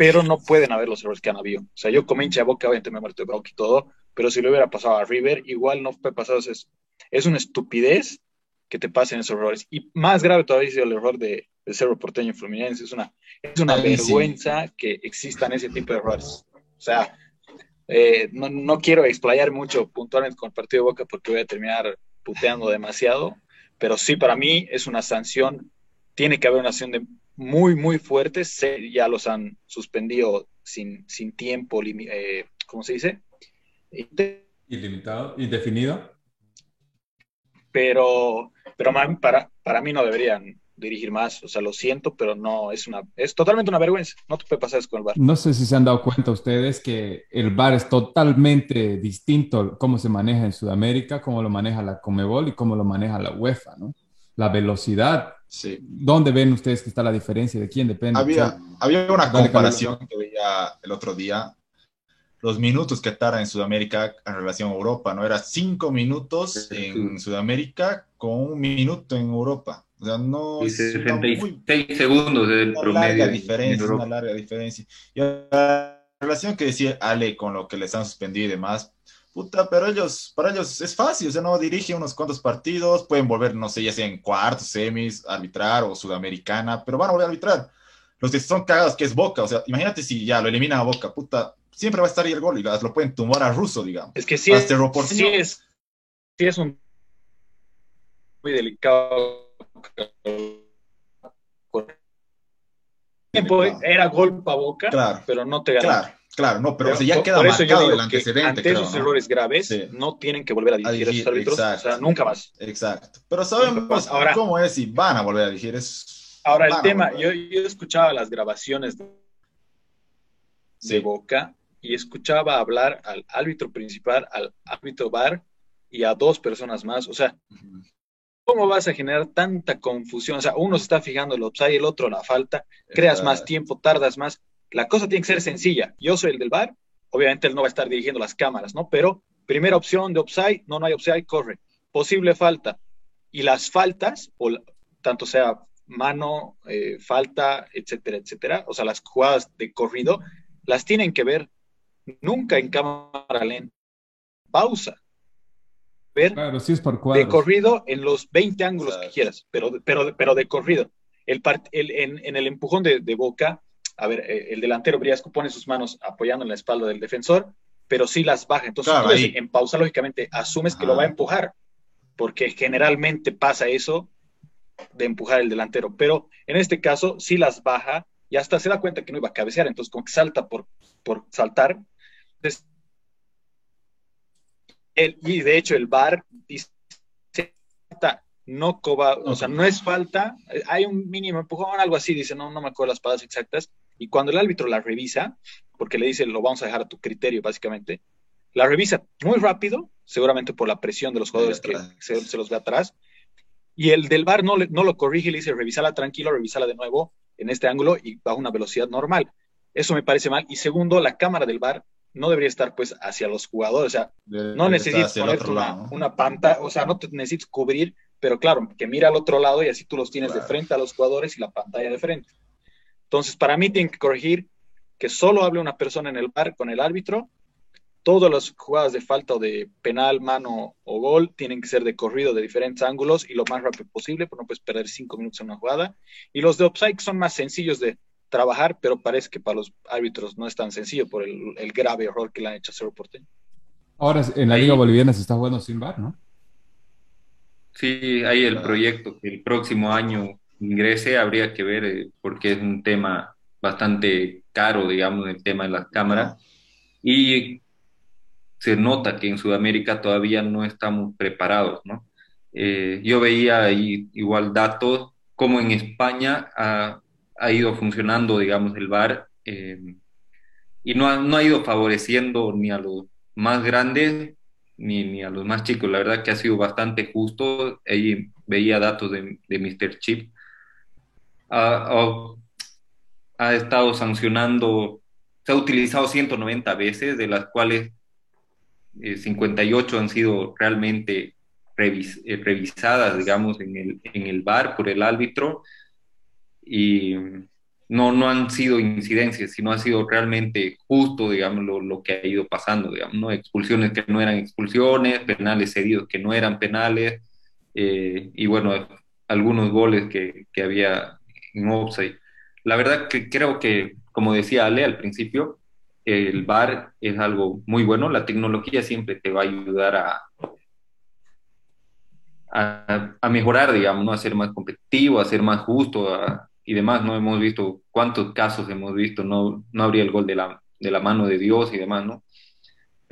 pero no pueden haber los errores que han habido. O sea, yo como hincha de boca, obviamente me he muerto de boca y todo, pero si lo hubiera pasado a River, igual no fue pasado, es, es una estupidez que te pasen esos errores. Y más grave todavía es el error de, de Cerro Porteño Fluminense. Es una, es una vergüenza que existan ese tipo de errores. O sea, eh, no, no, quiero explayar mucho puntualmente con el partido de Boca porque voy a terminar puteando demasiado, pero sí para mí es una sanción, tiene que haber una sanción de muy, muy fuerte, ya los han suspendido sin, sin tiempo, eh, ¿cómo se dice? Ilimitado, indefinido. Pero, pero para, para mí no deberían dirigir más. O sea, lo siento, pero no, es una, es totalmente una vergüenza. No te puede pasar eso con el bar. No sé si se han dado cuenta ustedes que el bar es totalmente distinto cómo se maneja en Sudamérica, cómo lo maneja la Comebol y cómo lo maneja la UEFA, ¿no? La velocidad. Sí. ¿Dónde ven ustedes que está la diferencia? ¿De quién depende? Había, había una comparación que veía el otro día los minutos que tarda en Sudamérica en relación a Europa, ¿no? Era cinco minutos en Sudamérica con un minuto en Europa. O sea, no. Y 66 segundos del una Larga diferencia, una larga diferencia. Y la relación que decía Ale con lo que les han suspendido y demás, puta, pero ellos, para ellos es fácil, o sea, no dirige unos cuantos partidos, pueden volver, no sé, ya sea en cuartos, semis, arbitrar o sudamericana, pero van a volver a arbitrar. Los que son cagados, que es Boca, o sea, imagínate si ya lo elimina a Boca, puta, siempre va a estar ahí el gol y lo pueden tumbar a Russo, digamos. Es que sí es, sí es, sí es un muy delicado tiempo era gol para boca, pero no te. Claro, claro, no, pero, ya queda marcado el antecedente. Ante esos errores graves, no tienen que volver a dirigir a, esos árbitros, o sea, nunca más. Exacto. Pero sabemos ahora, cómo es y van a volver a dirigir. Es, ahora, el tema, yo, yo, escuchaba las grabaciones de, Boca y escuchaba hablar al árbitro principal, al árbitro bar y a dos personas más. O sea, ¿Cómo vas a generar tanta confusión? O sea, uno se está fijando el upside, el otro la falta, creas más tiempo, tardas más. La cosa tiene que ser sencilla. Yo soy el del bar, obviamente él no va a estar dirigiendo las cámaras, ¿no? Pero primera opción de upside, no, no hay upside, corre. Posible falta. Y las faltas, o tanto sea mano, eh, falta, etcétera, etcétera, o sea, las jugadas de corrido, las tienen que ver nunca en cámara lenta. Pausa ver de corrido en los 20 ángulos que quieras, pero, pero, pero de corrido. El en, el empujón de, Boca, a ver, eh, el delantero Briasco pone sus manos apoyando en la espalda del defensor pero sí las baja. Entonces, en pausa, lógicamente, asumes que lo va a empujar, porque generalmente pasa eso de empujar el delantero, pero en este caso sí las baja y hasta se da cuenta que no iba a cabecear, entonces como que salta por, por saltar. y de hecho el VAR dice no coba, o sea, no es falta, hay un mínimo empujón, algo así, dice, no, no me acuerdo las palabras exactas, y cuando el árbitro la revisa, porque le dice, lo vamos a dejar a tu criterio, básicamente, la revisa muy rápido, seguramente por la presión de los jugadores que se, los ve atrás, y el del bar no, no lo corrige, le dice, revisala tranquilo, revisala de nuevo en este ángulo y bajo una velocidad normal. Eso me parece mal. Y segundo, la cámara del bar no debería estar pues hacia los jugadores, o sea, no necesitas poner una, una, pantalla, o sea, no te necesitas cubrir pero claro, que mira al otro lado y así tú los tienes de frente a los jugadores y la pantalla de frente. Entonces, para mí tienen que corregir que solo hable una persona en el bar con el árbitro. Todas las jugadas de falta o de penal, mano o gol tienen que ser de corrido de diferentes ángulos y lo más rápido posible, porque no puedes perder cinco minutos en una jugada. Y los de offside son más sencillos de trabajar, pero parece que para los árbitros no es tan sencillo por el, grave error que le han hecho a Cerro Porteño. Ahora en la Liga Boliviana se está jugando sin bar, ¿no? Sí, hay el proyecto que el próximo año ingrese, habría que ver, eh, porque es un tema bastante caro, digamos, el tema de las cámaras. Y se nota que en Sudamérica todavía no estamos preparados, ¿no? Eh, yo veía ahí igual datos, como en España ha, ido funcionando, digamos, el VAR, eh, y no no ha ido favoreciendo ni a los más grandes ni, ni, a los más chicos. La verdad que ha sido bastante justo. Ahí veía datos de, de Mr. Chip. Ha, estado sancionando, se ha utilizado 190 veces, de las cuales 58 eh, han sido realmente eh, revisadas, digamos, en el, en el bar por el árbitro. Y no, no han sido incidencias, sino ha sido realmente justo, digamos, lo, que ha ido pasando, ¿no? Expulsiones que no eran expulsiones, penales cedidos que no eran penales, eh, y bueno, algunos goles que, que había en offside. La verdad que creo que, como decía Ale al principio, el VAR es algo muy bueno, la tecnología siempre te va a ayudar a, a, a mejorar, digamos, ¿no? a ser más competitivo, a ser más justo, a, y demás, ¿no? Hemos visto cuántos casos hemos visto, no, no habría el gol de la, de la mano de Dios y demás, ¿no?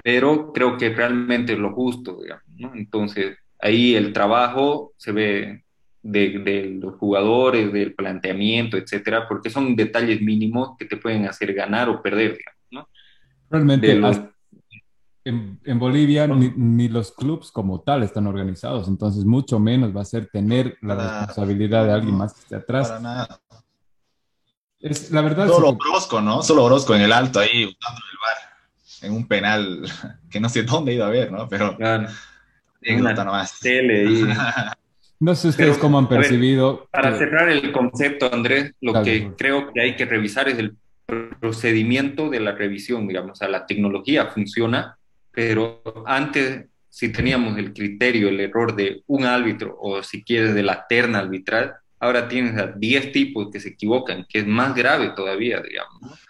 Pero creo que realmente es lo justo, digamos, ¿no? Entonces, ahí el trabajo se ve de, de, los jugadores, del planteamiento, etcétera, porque son detalles mínimos que te pueden hacer ganar o perder, digamos, ¿no? Realmente, en, en, Bolivia ni, ni, los clubes como tal están organizados, entonces mucho menos va a ser tener la responsabilidad de alguien más que esté atrás. Para nada. Es, la verdad Solo Orozco, ¿no? Solo Orozco en el alto ahí, usando el bar, en un penal que no sé dónde iba a ver, ¿no? Pero en una nomás. tele y... No sé ustedes cómo han percibido. Para cerrar el concepto, Andrés, lo que creo que hay que revisar es el procedimiento de la revisión, digamos. O sea, la tecnología funciona, pero antes, si teníamos el criterio, el error de un árbitro o si quieres de la terna arbitral, ahora tienes a 10 tipos que se equivocan, que es más grave todavía, digamos.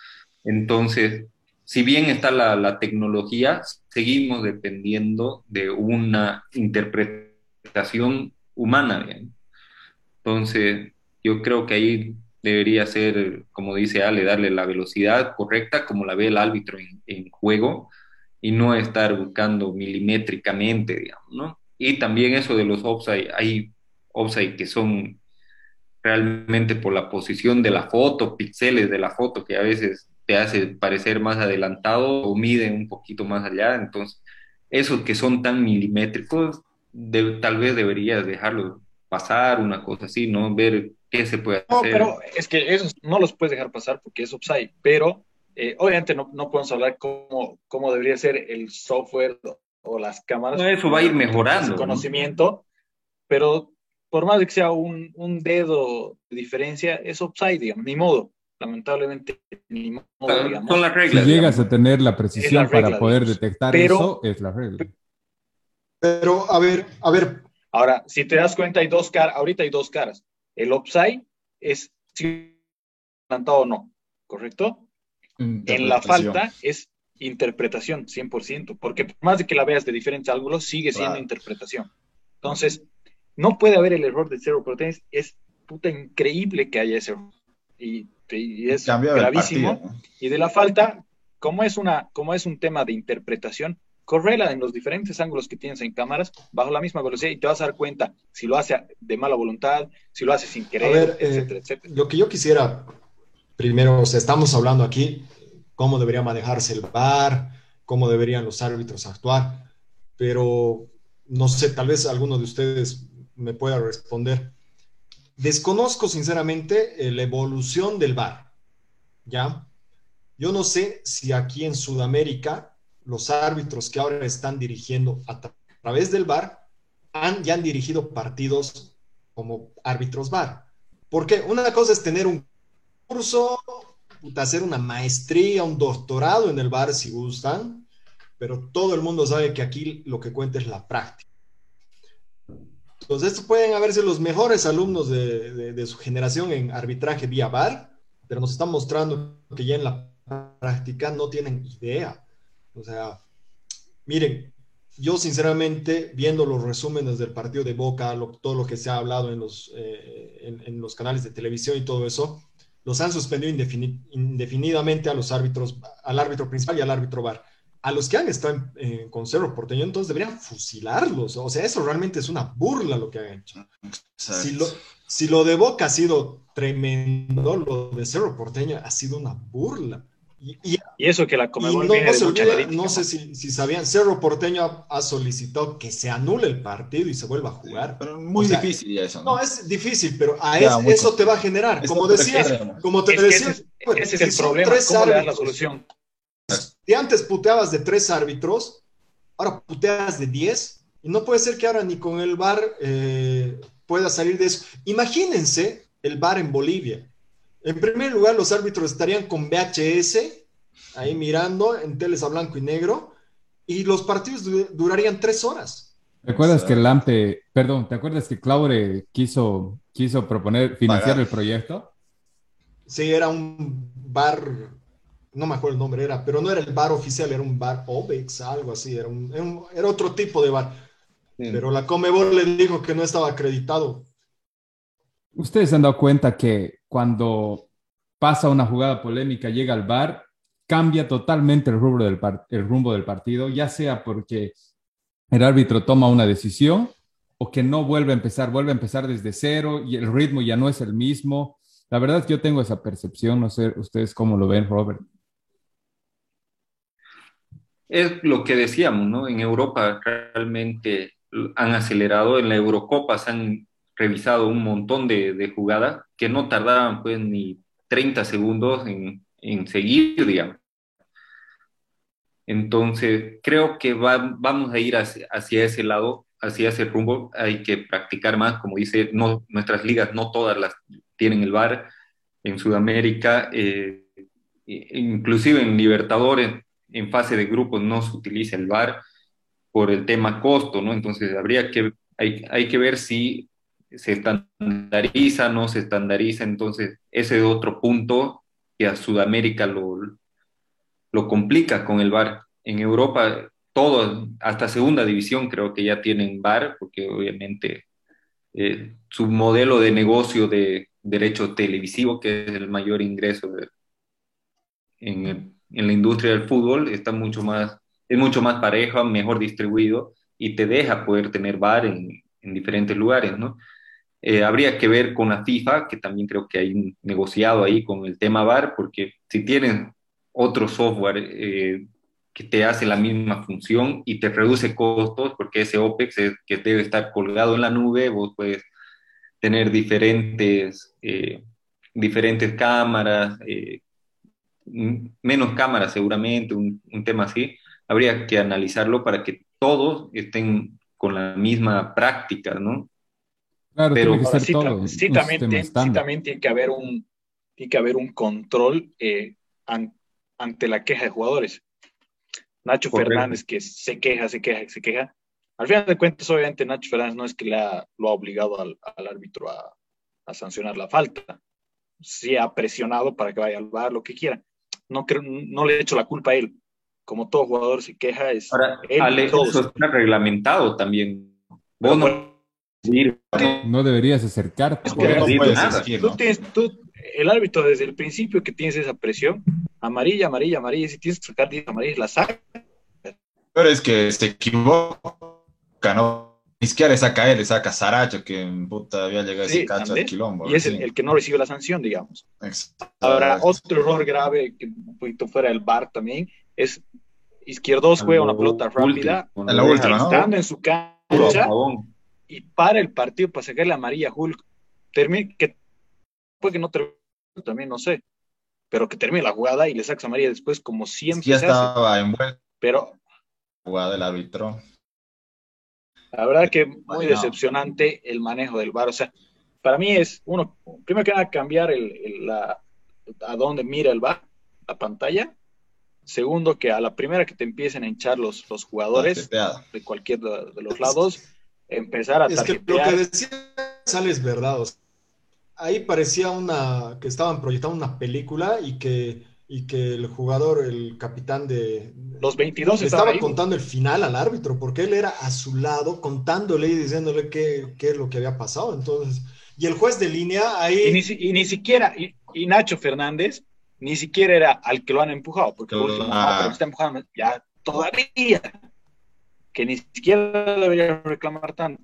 Entonces, si bien está la, la, tecnología, seguimos dependiendo de una interpretación humana. Bien. Entonces, yo creo que ahí debería ser, como dice Ale, darle la velocidad correcta, como la ve el árbitro en, juego, y no estar buscando milimétricamente, digamos, ¿no? Y también eso de los offside, hay offside que son realmente por la posición de la foto, píxeles de la foto, que a veces te hace parecer más adelantado o mide un poquito más allá. Entonces, esos que son tan milimétricos, tal vez deberías dejarlos pasar, una cosa así, ¿no? Ver qué se puede hacer. No, pero es que esos no los puedes dejar pasar porque es offside, pero eh, obviamente no, no, podemos hablar cómo, cómo debería ser el software o las cámaras. eso va a ir mejorando. Conocimiento, pero por más de que sea un, un dedo de diferencia, es upside, digamos, ni modo. Lamentablemente, ni modo, digamos. Son las reglas. Si llegas a tener la precisión para poder detectar eso, es la regla. Pero, a ver, a ver. Ahora, si te das cuenta, hay dos caras, ahorita hay dos caras. El upside es si adelantado o no, ¿correcto? en la falta es interpretación, 100%, porque por más de que la veas de diferentes ángulos, sigue siendo interpretación. Entonces, no puede haber el error de cero proteínas, es puta increíble que haya ese error. Y, es gravísimo. Y de la falta, como es, una, como es un tema de interpretación, correla en los diferentes ángulos que tienes en cámaras bajo la misma velocidad y te vas a dar cuenta si lo hace de mala voluntad, si lo hace sin querer, eh, etcétera, etcétera. Lo que yo quisiera, primero, o sea, estamos hablando aquí cómo debería manejarse el VAR, cómo deberían los árbitros actuar, pero no sé, tal vez alguno de ustedes me pueda responder. Desconozco sinceramente eh, la evolución del VAR, ¿ya? Yo no sé si aquí en Sudamérica los árbitros que ahora están dirigiendo a, través del VAR han, ya han dirigido partidos como árbitros VAR. Porque una cosa es tener un curso, hacer una maestría, un doctorado en el VAR si gustan, pero todo el mundo sabe que aquí lo que cuenta es la práctica. Entonces, estos pueden haberse los mejores alumnos de, su generación en arbitraje vía VAR, pero nos están mostrando que ya en la práctica no tienen idea. O sea, miren, yo sinceramente, viendo los resúmenes del partido de Boca, todo lo que se ha hablado en los, eh, en, los canales de televisión y todo eso, los han suspendido indefinidamente a los árbitros, al árbitro principal y al árbitro VAR. A los que han estado en, con Cerro Porteño, entonces deberían fusilarlos. O sea, eso realmente es una burla lo que han hecho. Si lo, si lo de Boca ha sido tremendo, lo de Cerro Porteño ha sido una burla. Y, eso que la Comebol no, no, sé si, sabían, Cerro Porteño ha, solicitado que se anule el partido y se vuelva a jugar. pero muy difícil ya eso. ¿no? es difícil, pero a eso te va a generar. Como decías, como te decía, ese, es el problema, ¿cómo le la solución? Si antes puteabas de tres árbitros, ahora puteas de diez, y no puede ser que ahora ni con el VAR eh, pueda salir de eso. Imagínense el VAR en Bolivia en primer lugar, los árbitros estarían con VHS, ahí mirando en teles a blanco y negro, y los partidos durarían tres horas. ¿Te acuerdas que Lampe, perdón, ¿te acuerdas que Claure quiso, quiso proponer financiar el proyecto? Sí, era un bar, no me acuerdo el nombre, era, pero no era el bar oficial, era un bar Obex, algo así, era, un, era, otro tipo de bar. Pero la Comebol le dijo que no estaba acreditado. Ustedes se han dado cuenta que cuando pasa una jugada polémica, llega al bar, cambia totalmente el, rubro del el rumbo del partido, ya sea porque el árbitro toma una decisión o que no vuelve a empezar, vuelve a empezar desde cero y el ritmo ya no es el mismo. La verdad es que yo tengo esa percepción, no sé ustedes cómo lo ven, Robert. Es lo que decíamos, ¿no? En Europa realmente han acelerado, en la Eurocopa se han revisado un montón de, jugadas que no tardaban pues ni 30 segundos en, en seguir, digamos. Entonces, creo que vamos a ir hacia, ese lado, hacia ese rumbo. Hay que practicar más, como dice, no, nuestras ligas no todas las tienen el VAR. En Sudamérica, eh, inclusive en Libertadores, en fase de grupos no se utiliza el VAR por el tema costo, ¿no? Entonces, habría que, hay, hay que ver si se estandariza, no se estandariza, entonces ese es otro punto que a Sudamérica lo, lo complica con el VAR. En Europa, todo, hasta segunda división creo que ya tienen VAR, porque obviamente eh, su modelo de negocio de derecho televisivo, que es el mayor ingreso en, en, la industria del fútbol, está mucho más, es mucho más pareja, mejor distribuido y te deja poder tener VAR en, en diferentes lugares, ¿no? Eh, habría que ver con la FIFA, que también creo que hay negociado ahí con el tema VAR, porque si tienen otro software eh, que te hace la misma función y te reduce costos, porque ese OPEX es que debe estar colgado en la nube, vos puedes tener diferentes, eh, diferentes cámaras, menos cámaras seguramente, un, un tema así, habría que analizarlo para que todos estén con la misma práctica, ¿no? Pero sí, también, tiene que haber un, tiene que haber un control eh, ante la queja de jugadores. Nacho Fernández que se queja, se queja, se queja. Al final de cuentas, obviamente Nacho Fernández no es que le ha, lo ha obligado al, árbitro a, sancionar la falta. Sí ha presionado para que vaya al bar, lo que quiera. No, creo, no le he hecho la culpa a él. como todo jugador se queja, es Ahora, él Ale, eso está reglamentado también. Vos no No deberías acercarte. No el árbitro desde el principio que tienes esa presión, amarilla, amarilla, amarilla, si tienes que sacar 10 amarillas, la saca. Pero es que se equivoca, ¿no? Ni siquiera le saca a él, le saca a Saracho, que puta había llegado Sí, ese cacho al quilombo. Y es sí. el, el que no recibe la sanción, digamos. Exacto. Ahora, otro error grave, que un poquito fuera del bar también, es Izquierdos juega una pelota rápida, En la última, ¿no? estando en su cancha, y para el partido para sacar la amarilla Hulk. Termina, que puede que no termine, también no sé, pero que termine la jugada y le sacas amarilla después, como siempre ya se hace. estaba envuelto Pero jugada del árbitro. la verdad que muy decepcionante el manejo del VAR. O sea, para mí es, uno, primero que nada, cambiar el, el- la, a dónde mira el VAR, la pantalla. Segundo, que a la primera que te empiecen a hinchar los, los jugadores de cualquier de, de los lados, empezar a Es que lo que decía Sale es verdad. o sea, ahí parecía una que estaban proyectando una película y que, y que el jugador, el capitán de Los 22 le estaban estaba ahí. contando el final al árbitro, porque él era a su lado contándole y diciéndole qué, qué es lo que había pasado. Entonces, y el juez de línea Y ni, ahí, y ni siquiera, y, y Nacho Fernández, ni siquiera era al que lo han empujado, porque por último, Ah. "No, pero me está empujando, ya todavía, que ni siquiera debería reclamar tanto.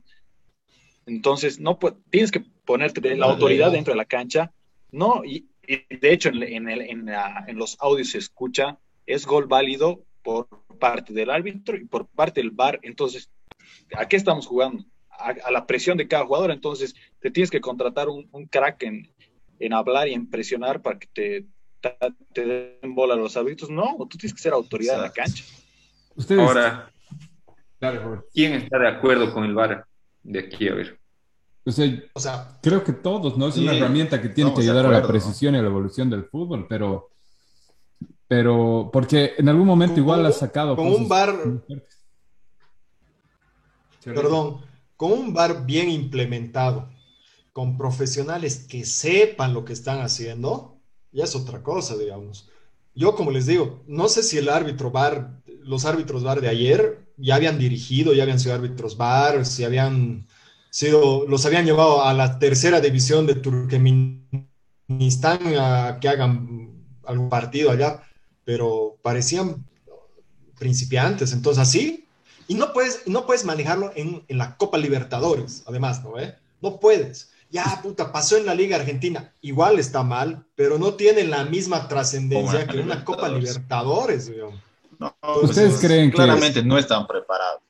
Entonces, no pu- tienes que ponerte de la autoridad dentro de la cancha, ¿no? Y, y de hecho, en, en el- en la- en los audios se escucha, es gol válido por parte del árbitro y por parte del VAR. Entonces, ¿a qué estamos jugando? A, a la presión de cada jugador. Entonces, te tienes que contratar un, un crack en, en hablar y en presionar para que te, te, te den bola a los árbitros. No, tú tienes que ser autoridad Exacto. en la cancha. Ustedes. Ahora, Dale, Robert. ¿quién está de acuerdo con el VAR de aquí? A ver. O sea, o sea, creo que todos, ¿no? Es una herramienta que tiene que ayudar a la precisión y a la evolución del fútbol, pero, pero porque en algún momento Con- igual ha sacado con cosas un VAR perdón, con un VAR bien implementado, con profesionales que sepan lo que están haciendo, ya es otra cosa, digamos. Yo, como les digo, no sé si el árbitro VAR, los árbitros VAR de ayer ya habían dirigido, ya habían sido árbitros VAR, si habían sido, los habían llevado a la tercera división de Turkmenistán a que hagan algún partido allá, pero parecían principiantes, entonces así, y no puedes, no puedes manejarlo en, en la Copa Libertadores, además, ¿no? ¿Eh? No puedes. Ya, puta, pasó en la Liga Argentina. Igual está mal, pero no tiene la misma trascendencia que una Copa Libertadores. Libertadores, digamos. No, ¿Ustedes pues, creen que- claramente no están preparados.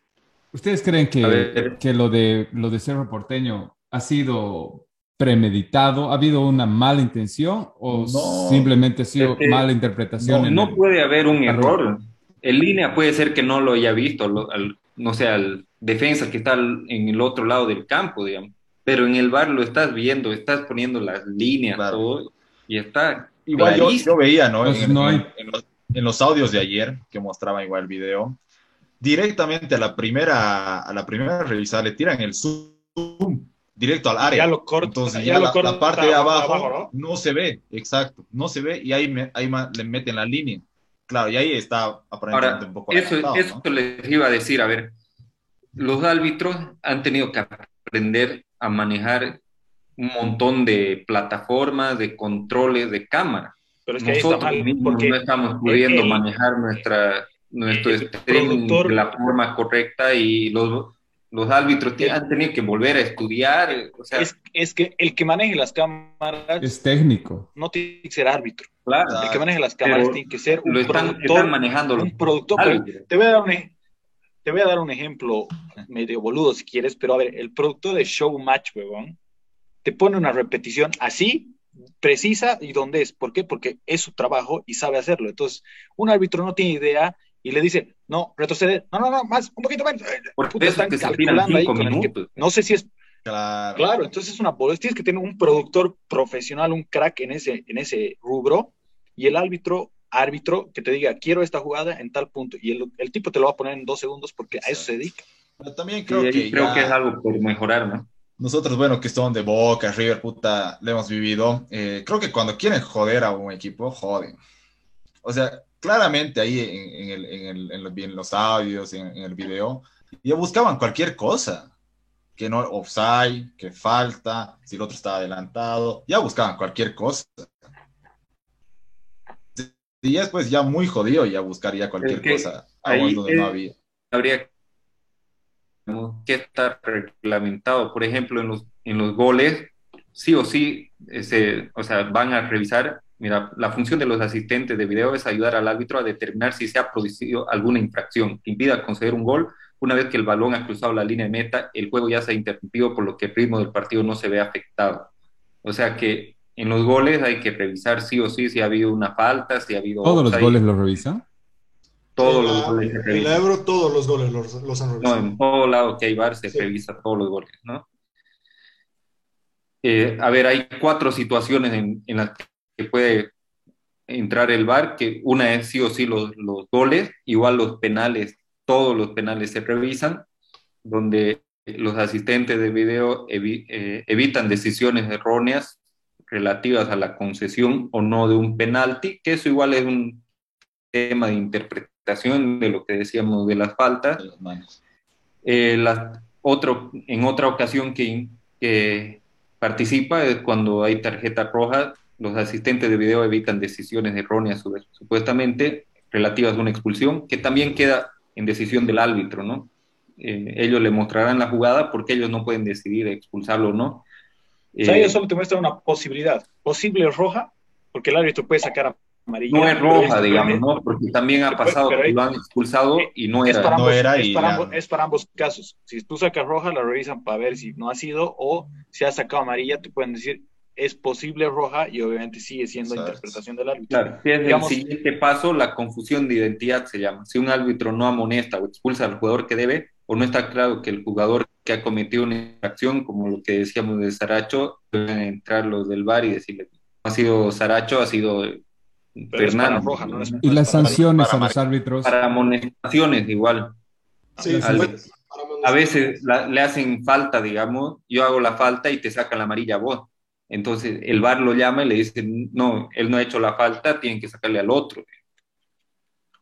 ¿Ustedes creen que, que lo de lo de Cerro Porteño ha sido premeditado? ¿Ha habido una mala intención o No. simplemente ha sido Es que mala interpretación? No, en no el- puede haber un error. En línea puede ser que no lo haya visto, lo- al- no sé, al defensa que está al- en el otro lado del campo, digamos. Pero en el bar lo estás viendo, estás poniendo las líneas, Claro. todo, y está Igual yo, veía, ¿no? Entonces, en, no hay- en- en los, en los audios de ayer, que mostraban igual el video, directamente a la primera, a la primera revisada le tiran el zoom directo al área. Ya lo corta- Entonces ya ya, lo la, corta la parte de abajo, abajo, ¿no? se ve, exacto, no se ve y ahí, me- ahí le meten la línea. Claro, y ahí está aparentemente Ahora, un poco eso, adelantado, eso ¿no? les iba a decir, a ver, los árbitros han tenido que aprender a manejar un montón de plataformas, de controles, de cámara. Pero es que ahí está Nosotros mal, mismos porque no estamos pudiendo el- manejar nuestra, nuestro el streaming de la forma correcta y los, los árbitros ti- han tenido que volver a estudiar. O sea, es, es que el que maneje las cámaras Es técnico. no tiene que ser árbitro. claro, El que maneje las cámaras tiene que ser un lo están, productor. están manejando los un productor. pero te voy a dar un te voy a dar un ejemplo medio boludo si quieres, pero a ver, el productor de Showmatch, huevón, te pone una repetición así, precisa y dónde es. ¿Por qué? Porque es su trabajo y sabe hacerlo. Entonces, un árbitro no tiene idea y le dice, no, retroceder, no, no, no, más, un poquito más. Por Puta, están que calculando ahí cinco con el que- minutos. no sé si es Claro. Claro, entonces es una boludez. Tienes que tener un productor profesional, un crack en ese, en ese rubro, y el árbitro, árbitro, que te diga, quiero esta jugada en tal punto. Y el, el tipo te lo va a poner en dos segundos porque a eso se dedica. Pero también creo que creo ya- que es algo por mejorar, ¿no? Nosotros, bueno, que son de Boca, River, puta, le hemos vivido. eh, creo que cuando quieren joder a un equipo, joden. O sea, claramente ahí en, el, en, el, en, los, los, audios, en, el video, ya buscaban cualquier cosa. Que no offside, que falta, si el otro estaba adelantado, ya buscaban cualquier cosa. Y después ya muy jodido ya buscaría cualquier cosa ahí donde no había. Habría que estar reglamentado, por ejemplo, en los, en los goles, sí o sí, ese, o sea, van a revisar Mira, la función de los asistentes de video es ayudar al árbitro a determinar si se ha producido alguna infracción que impida conceder un gol. Una vez que el balón ha cruzado la línea de meta, el juego ya se ha interrumpido, por lo que el ritmo del partido no se ve afectado. O sea que en los goles hay que revisar sí o sí si ha habido una falta, si ha habido. ¿Todos los goles los revisan? Todos los goles se revisan. En Ebro todos los goles los, han revisado. No, en todo lado que hay bar se revisa todos los goles, ¿no? Eh, a ver, hay cuatro situaciones en, en las que que puede entrar el VAR, que una es sí o sí los, los goles, igual los penales, todos los penales se revisan, donde los asistentes de video eh, evitan decisiones erróneas relativas a la concesión o no de un penalti, que eso igual es un tema de interpretación de lo que decíamos de las faltas. Eh, otro, en otra ocasión que, que participa es cuando hay tarjeta roja los asistentes de video evitan decisiones erróneas supuestamente relativas a una expulsión, que también queda en decisión del árbitro, ¿no? Eh, ellos le mostrarán la jugada porque ellos no pueden decidir expulsarlo o no. o sea, ellos eh, solo te muestran una posibilidad. Posible roja, porque el árbitro puede sacar amarilla. No es roja, digamos, ¿no? Porque también ha pasado que lo han expulsado y no era. Es para, ambos, era es, para ambos, es para ambos casos. Si tú sacas roja, la revisan para ver si no ha sido o si ha sacado amarilla, te pueden decir es posible roja y obviamente sigue siendo interpretación del árbitro. Claro, si es el siguiente paso, la confusión de identidad se llama. Si un árbitro no amonesta o expulsa al jugador que debe, o no está claro que el jugador que ha cometido una infracción, como lo que decíamos de Saracho, deben entrar los del bar y decirle, ha sido Saracho, ha sido Fernando. Roja, y las sanciones a los árbitros. Para amonestaciones igual. Sí, a veces le hacen falta, digamos, yo hago la falta y te saca la amarilla a vos entonces el VAR lo llama y le dice, no, él no ha hecho la falta, tienen que sacarle al otro.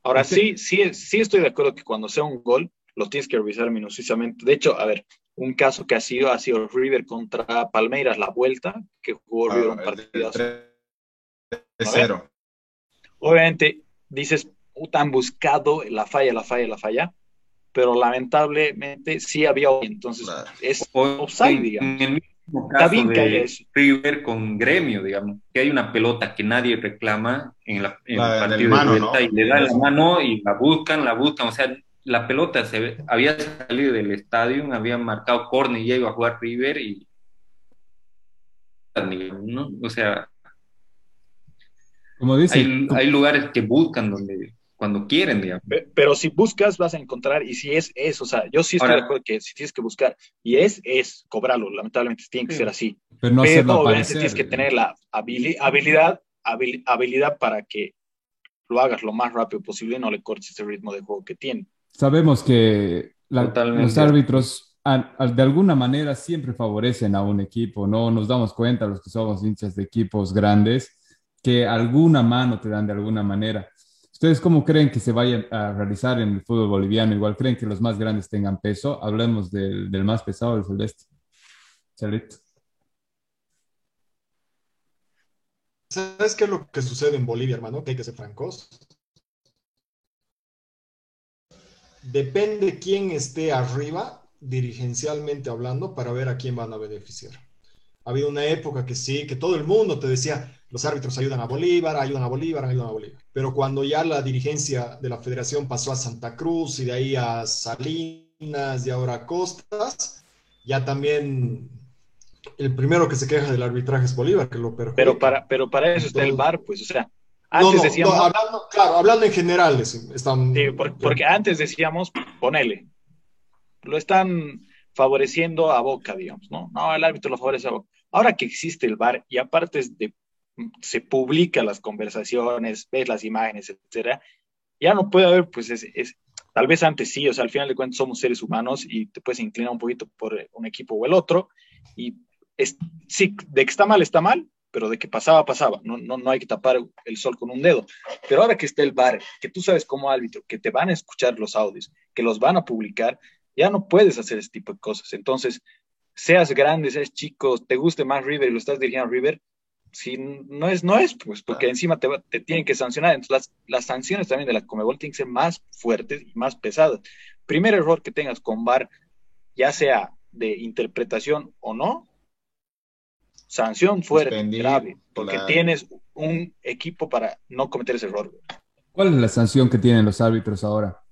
Ahora sí, sí, sí estoy de acuerdo que cuando sea un gol, lo tienes que revisar minuciosamente. De hecho, a ver, un caso que ha sido, ha sido River contra Palmeiras, la vuelta, que jugó River un partido. cero. Obviamente, dices, han buscado la falla, la falla, la falla, pero lamentablemente sí había, entonces es offside, digamos. caso de River con gremio, digamos, que hay una pelota que nadie reclama en, la, el partido de vuelta y le da la mano y la buscan, la buscan, o sea, la pelota se había salido del estadio, había marcado córner y ya iba a jugar River y ¿no? o sea, como dice, hay, hay lugares que buscan donde cuando quieren, digamos. Pero si buscas, vas a encontrar, y si es, es, o sea, yo sí estoy de acuerdo que si tienes que buscar, y es, es cobrarlo, lamentablemente tiene que ser así. Pero no pero obviamente tienes que tener la habilidad, habilidad para que lo hagas lo más rápido posible y no le cortes ese ritmo de juego que tiene. Sabemos que los árbitros de alguna manera siempre favorecen a un equipo, ¿no? Nos damos cuenta, los que somos hinchas de equipos grandes, que alguna mano te dan de alguna manera. ¿Ustedes cómo creen que se vaya a realizar en el fútbol boliviano? Igual creen que los más grandes tengan peso. Hablemos del, más pesado, el celeste. Charito. ¿Sabes qué es lo que sucede en Bolivia, hermano? Que hay que ser francos. Depende quién esté arriba, dirigencialmente hablando, para ver a quién van a beneficiar. Ha habido una época que sí, que todo el mundo te decía, los árbitros ayudan a Bolívar, ayudan a Bolívar, ayudan a Bolívar. Pero cuando ya la dirigencia de la federación pasó a Santa Cruz y de ahí a Salinas y ahora a Costas, ya también el primero que se queja del arbitraje es Bolívar, que lo perjudica. Pero para, pero para eso está el VAR, pues, o sea, antes decíamos... hablando, claro, hablando en general, están... Sí, porque, antes decíamos, ponele, lo están favoreciendo a Boca, digamos, ¿no? No, el árbitro lo favorece a Boca. Ahora que existe el VAR y aparte de se publica las conversaciones, ves las imágenes, etcétera, ya no puede haber, pues es, tal vez antes sí, o sea, al final de cuentas somos seres humanos y te puedes inclinar un poquito por un equipo o el otro, y es, sí, de que está mal, está mal, pero de que pasaba, pasaba. No, no, no hay que tapar el sol con un dedo. Pero ahora que está el bar, que tú sabes como árbitro, que te van a escuchar los audios, que los van a publicar, ya no puedes hacer ese tipo de cosas. Entonces, seas grande, seas chico, te guste más River y lo estás dirigiendo a River, si no es, no es, pues, porque encima te, te tienen que sancionar. Entonces, las, las, sanciones también de la Comebol tienen que ser más fuertes y más pesadas. Primer error que tengas con VAR, ya sea de interpretación o no, sanción fuerte, grave, porque tienes un equipo para no cometer ese error. ¿Cuál es la sanción que tienen los árbitros ahora?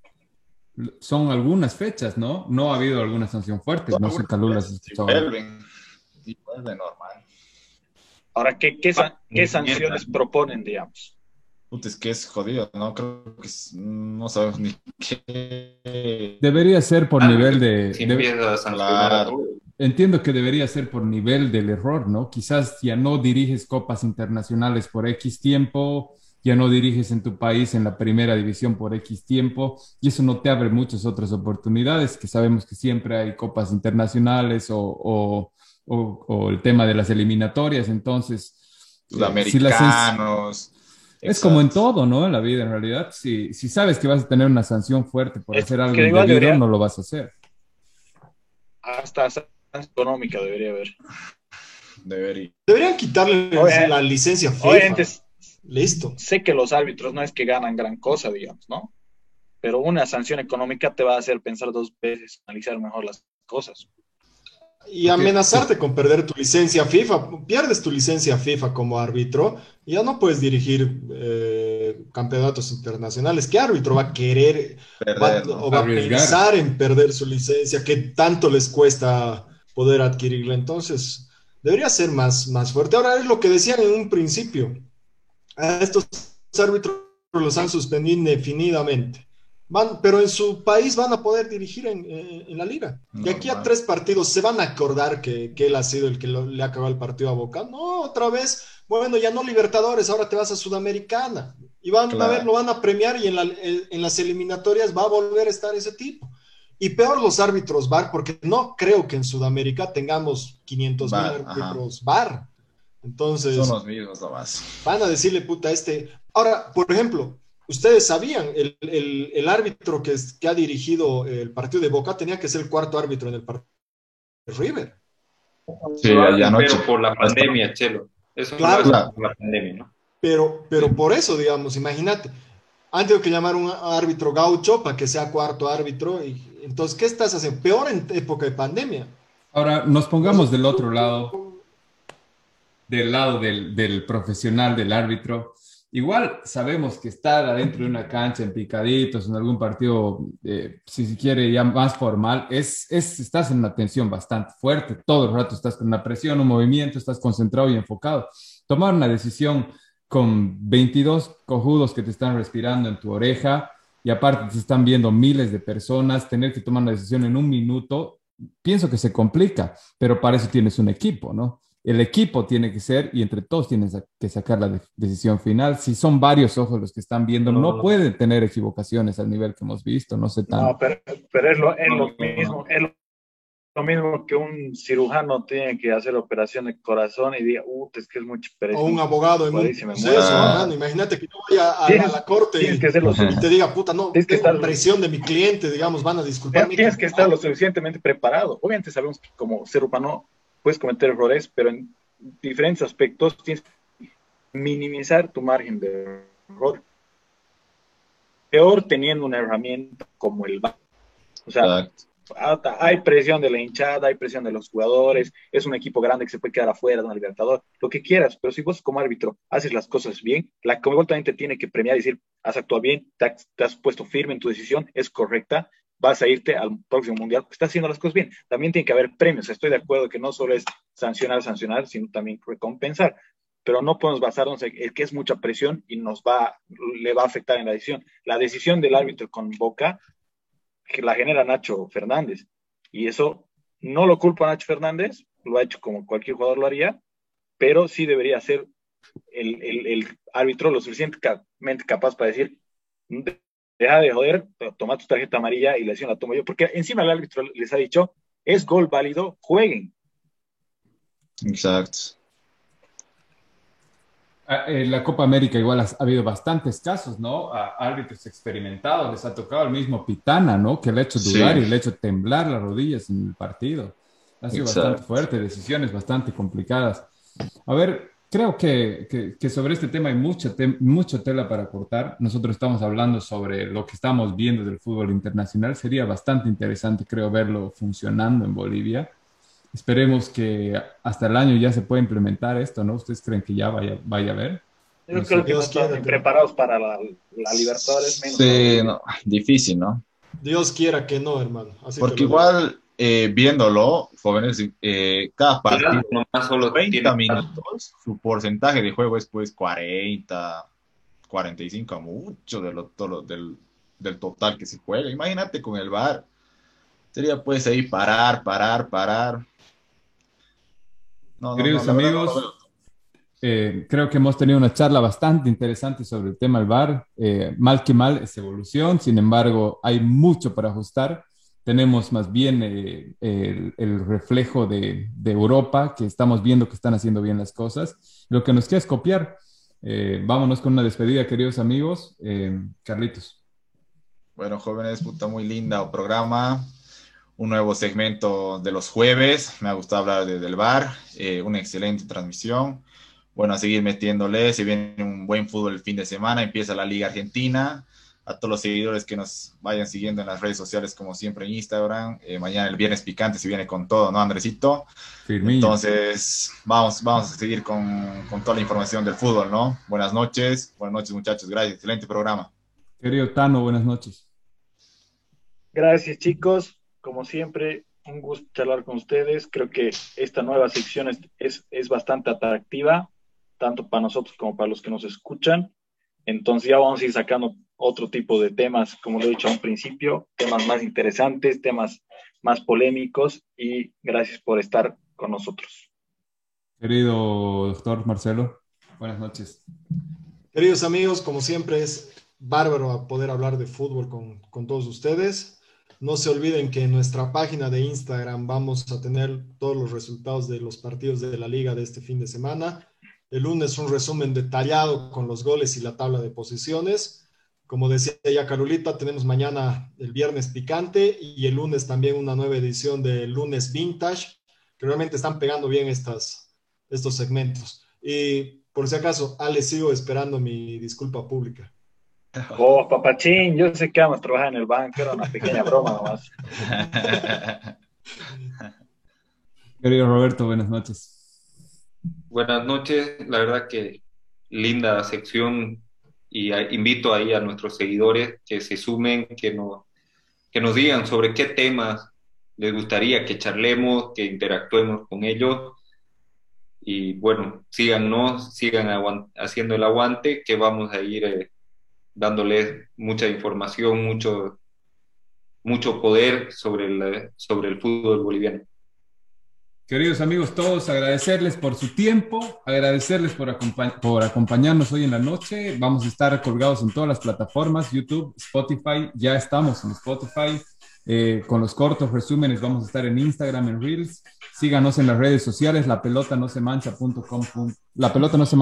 Son algunas fechas, ¿no? No ha habido alguna sanción fuerte, no, sé, Calula, si Y vuelve normal. Ahora, ¿qué, qué, qué sanciones proponen, digamos? es que es jodido, ¿no? Creo que no sabemos ni qué. Debería ser por nivel de. Entiendo que debería ser por nivel del error, ¿no? Quizás ya no diriges copas internacionales por X tiempo, ya no diriges en tu país en la primera división por X tiempo, y eso no te abre muchas otras oportunidades, que sabemos que siempre hay copas internacionales o, o, el tema de las eliminatorias, entonces... Eh, Sudamericanos. es como en todo, ¿no? En la vida, en realidad. Si, si sabes que vas a tener una sanción fuerte por hacer algo indebido, no lo vas a hacer. Hasta económica debería haber. Debería. Deberían quitarle la licencia FIFA. Listo. Sé que los árbitros no es que ganan gran cosa, digamos, ¿no? Pero una sanción económica te va a hacer pensar dos veces, analizar mejor las cosas. Y amenazarte con perder tu licencia FIFA. Pierdes tu licencia FIFA como árbitro y ya no puedes dirigir eh, campeonatos internacionales. ¿Qué árbitro va a querer o va a pensar en perder su licencia que tanto les cuesta poder adquirirla. Entonces, debería ser más, más fuerte. Ahora es lo que decían en un principio. A estos árbitros los han suspendido indefinidamente. Van, pero en su país van a poder dirigir en, en, la liga. y aquí a tres partidos se van a acordar que, que él ha sido el que le ha acabado el partido a Boca. No, otra vez, bueno, ya no Libertadores, ahora te vas a Sudamericana. Y van a ver, lo van a premiar y en, la, en las eliminatorias va a volver a estar ese tipo. Y peor los árbitros VAR, porque no creo que en Sudamérica tengamos 500 mil árbitros VAR. Entonces. Son los mismos nomás. Van a decirle, puta, este. Ahora, por ejemplo, ustedes sabían, el, el, árbitro que, que, ha dirigido el partido de Boca tenía que ser el cuarto árbitro en el partido de River. Sí, anoche. Pero por la pandemia, Chelo. Eso claro, es por la pandemia, ¿no? Pero, pero por eso, digamos, imagínate, han tenido que llamar a un árbitro gaucho para que sea cuarto árbitro y entonces, ¿qué estás haciendo? Peor en época de pandemia. Ahora, nos pongamos del otro lado, del lado del, profesional, del árbitro. Igual sabemos que estar adentro de una cancha en picaditos, en algún partido, eh, si se quiere ya más formal, es, es, estás en una tensión bastante fuerte. Todo el rato estás con una presión, un movimiento, estás concentrado y enfocado. Tomar una decisión con 22 cojudos que te están respirando en tu oreja, y aparte te están viendo miles de personas, tener que tomar una decisión en un minuto, pienso que se complica, pero para eso tienes un equipo, ¿no? El equipo tiene que ser, y entre todos tienes que sacar la decisión final. Si son varios ojos los que están viendo, no, pueden tener equivocaciones al nivel que hemos visto, no sé tanto. No, pero, pero es, lo, es lo mismo, es lo lo mismo que un cirujano tiene que hacer operación de corazón y diga, uh, es que es mucho O un abogado en un Imagínate que yo vaya a, la corte y, te diga, puta, no, tienes que estar presión de mi cliente, digamos, van a disculparme. Tienes que estar lo suficientemente preparado. Obviamente sabemos que como ser humano puedes cometer errores, pero en diferentes aspectos tienes que minimizar tu margen de error. Peor teniendo una herramienta como el O sea, hay presión de la hinchada, hay presión de los jugadores, es un equipo grande que se puede quedar afuera de un libertador, lo que quieras, pero si vos como árbitro haces las cosas bien, la Comebol también te tiene que premiar y decir, has actuado bien, te has, puesto firme en tu decisión, es correcta, vas a irte al próximo mundial estás haciendo las cosas bien. También tiene que haber premios, estoy de acuerdo que no solo es sancionar, sancionar, sino también recompensar, pero no podemos basarnos en que es mucha presión y nos va, le va a afectar en la decisión. La decisión del árbitro con Boca que la genera Nacho Fernández. Y eso no lo culpa a Nacho Fernández, lo ha hecho como cualquier jugador lo haría, pero sí debería ser el, el, árbitro lo suficientemente capaz para decir, deja de joder, toma tu tarjeta amarilla y la decisión la tomo yo, porque encima el árbitro les ha dicho, es gol válido, jueguen. Exacto. Ah, en la Copa América igual ha, habido bastantes casos, ¿no? A árbitros experimentados, les ha tocado el mismo Pitana, ¿no? Que le ha hecho dudar y le ha hecho temblar las rodillas en el partido. Ha sido bastante fuerte, decisiones bastante complicadas. A ver, creo que, que, sobre este tema hay mucha, mucha tela para cortar. Nosotros estamos hablando sobre lo que estamos viendo del fútbol internacional. Sería bastante interesante, creo, verlo funcionando en Bolivia. Esperemos que hasta el año ya se pueda implementar esto, ¿no? ¿Ustedes creen que ya vaya, vaya a haber? Yo creo que no están preparados para la, la Libertadores. sí, no, difícil, ¿no? Dios quiera que no, hermano. Porque igual eh, viéndolo, jóvenes, eh, cada partido, más solo 30 minutos, su porcentaje de juego es pues 40, 45, mucho de lo, todo, del, del total que se juega. Imagínate con el VAR. Sería pues ahí parar, parar, parar. Queridos amigos, eh, creo que hemos tenido una charla bastante interesante sobre el tema del VAR. mal que mal es evolución, sin embargo, hay mucho para ajustar tenemos más bien eh, el, reflejo de, Europa, que estamos viendo que están haciendo bien las cosas. Lo que nos queda es copiar. Eh, vámonos con una despedida, queridos amigos. Eh, Carlitos. Bueno, jóvenes, puta muy linda programa. Un nuevo segmento de los jueves. Me ha gustado hablar de, del bar. una excelente transmisión. Bueno, a seguir metiéndole. Se viene un buen fútbol el fin de semana. Empieza la Liga Argentina a todos los seguidores que nos vayan siguiendo en las redes sociales, como siempre en Instagram. Eh, mañana el viernes picante se viene con todo, ¿no, Andresito? Entonces, vamos, vamos a seguir con, con, toda la información del fútbol, ¿no? Buenas noches, buenas noches, muchachos. Gracias, excelente programa. Querido Tano, buenas noches. Gracias, chicos. Como siempre, un gusto charlar con ustedes. Creo que esta nueva sección es, es, es bastante atractiva, tanto para nosotros como para los que nos escuchan. Entonces ya vamos a ir sacando otro tipo de temas, como lo he dicho a un principio, temas más interesantes, temas más polémicos y gracias por estar con nosotros. Querido doctor Marcelo, buenas noches. Queridos amigos, como siempre es bárbaro poder hablar de fútbol con, con todos ustedes. No se olviden que en nuestra página de Instagram vamos a tener todos los resultados de los partidos de la liga de este fin de semana. El lunes un resumen detallado con los goles y la tabla de posiciones como decía ya Carolita, tenemos mañana el viernes picante y el lunes también una nueva edición de lunes vintage, que realmente están pegando bien estas, estos segmentos. Y por si acaso, Ale, sigo esperando mi disculpa pública. Oh, papachín, yo sé que vamos a trabajar en el banco, era una pequeña broma nomás. Querido Roberto, buenas noches. Buenas noches, la verdad que linda sección y invito ahí a nuestros seguidores que se sumen, que, no, que nos digan sobre qué temas les gustaría que charlemos, que interactuemos con ellos. Y bueno, síganos, sigan haciendo el aguante, que vamos a ir eh, dándoles mucha información, mucho, mucho poder sobre sobre el fútbol boliviano. Queridos amigos, todos agradecerles por su tiempo, agradecerles por, por, acompañarnos hoy en la noche. Vamos a estar colgados en todas las plataformas, YouTube, Spotify, ya estamos en Spotify. Eh, con los cortos resúmenes vamos a estar en Instagram, en Reels. Síganos en las redes sociales, la pelota no se mancha.com, la pelota no se.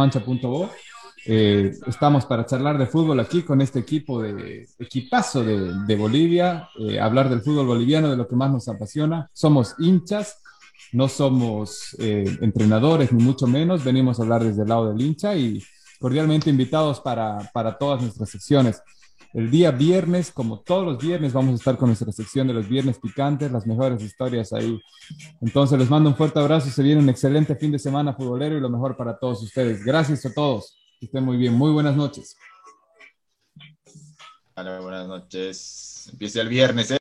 Eh, estamos para charlar de fútbol aquí con este equipo de equipazo de, de Bolivia, eh, hablar del fútbol boliviano, de lo que más nos apasiona. Somos hinchas no somos eh, entrenadores, ni mucho menos. Venimos a hablar desde el lado del hincha y cordialmente invitados para, para todas nuestras secciones. El día viernes, como todos los viernes, vamos a estar con nuestra sección de los viernes picantes, las mejores historias ahí. Entonces les mando un fuerte abrazo, se viene un excelente fin de semana futbolero y lo mejor para todos ustedes. Gracias a todos, que estén muy bien, muy buenas noches. buenas noches. Empieza el viernes, ¿eh?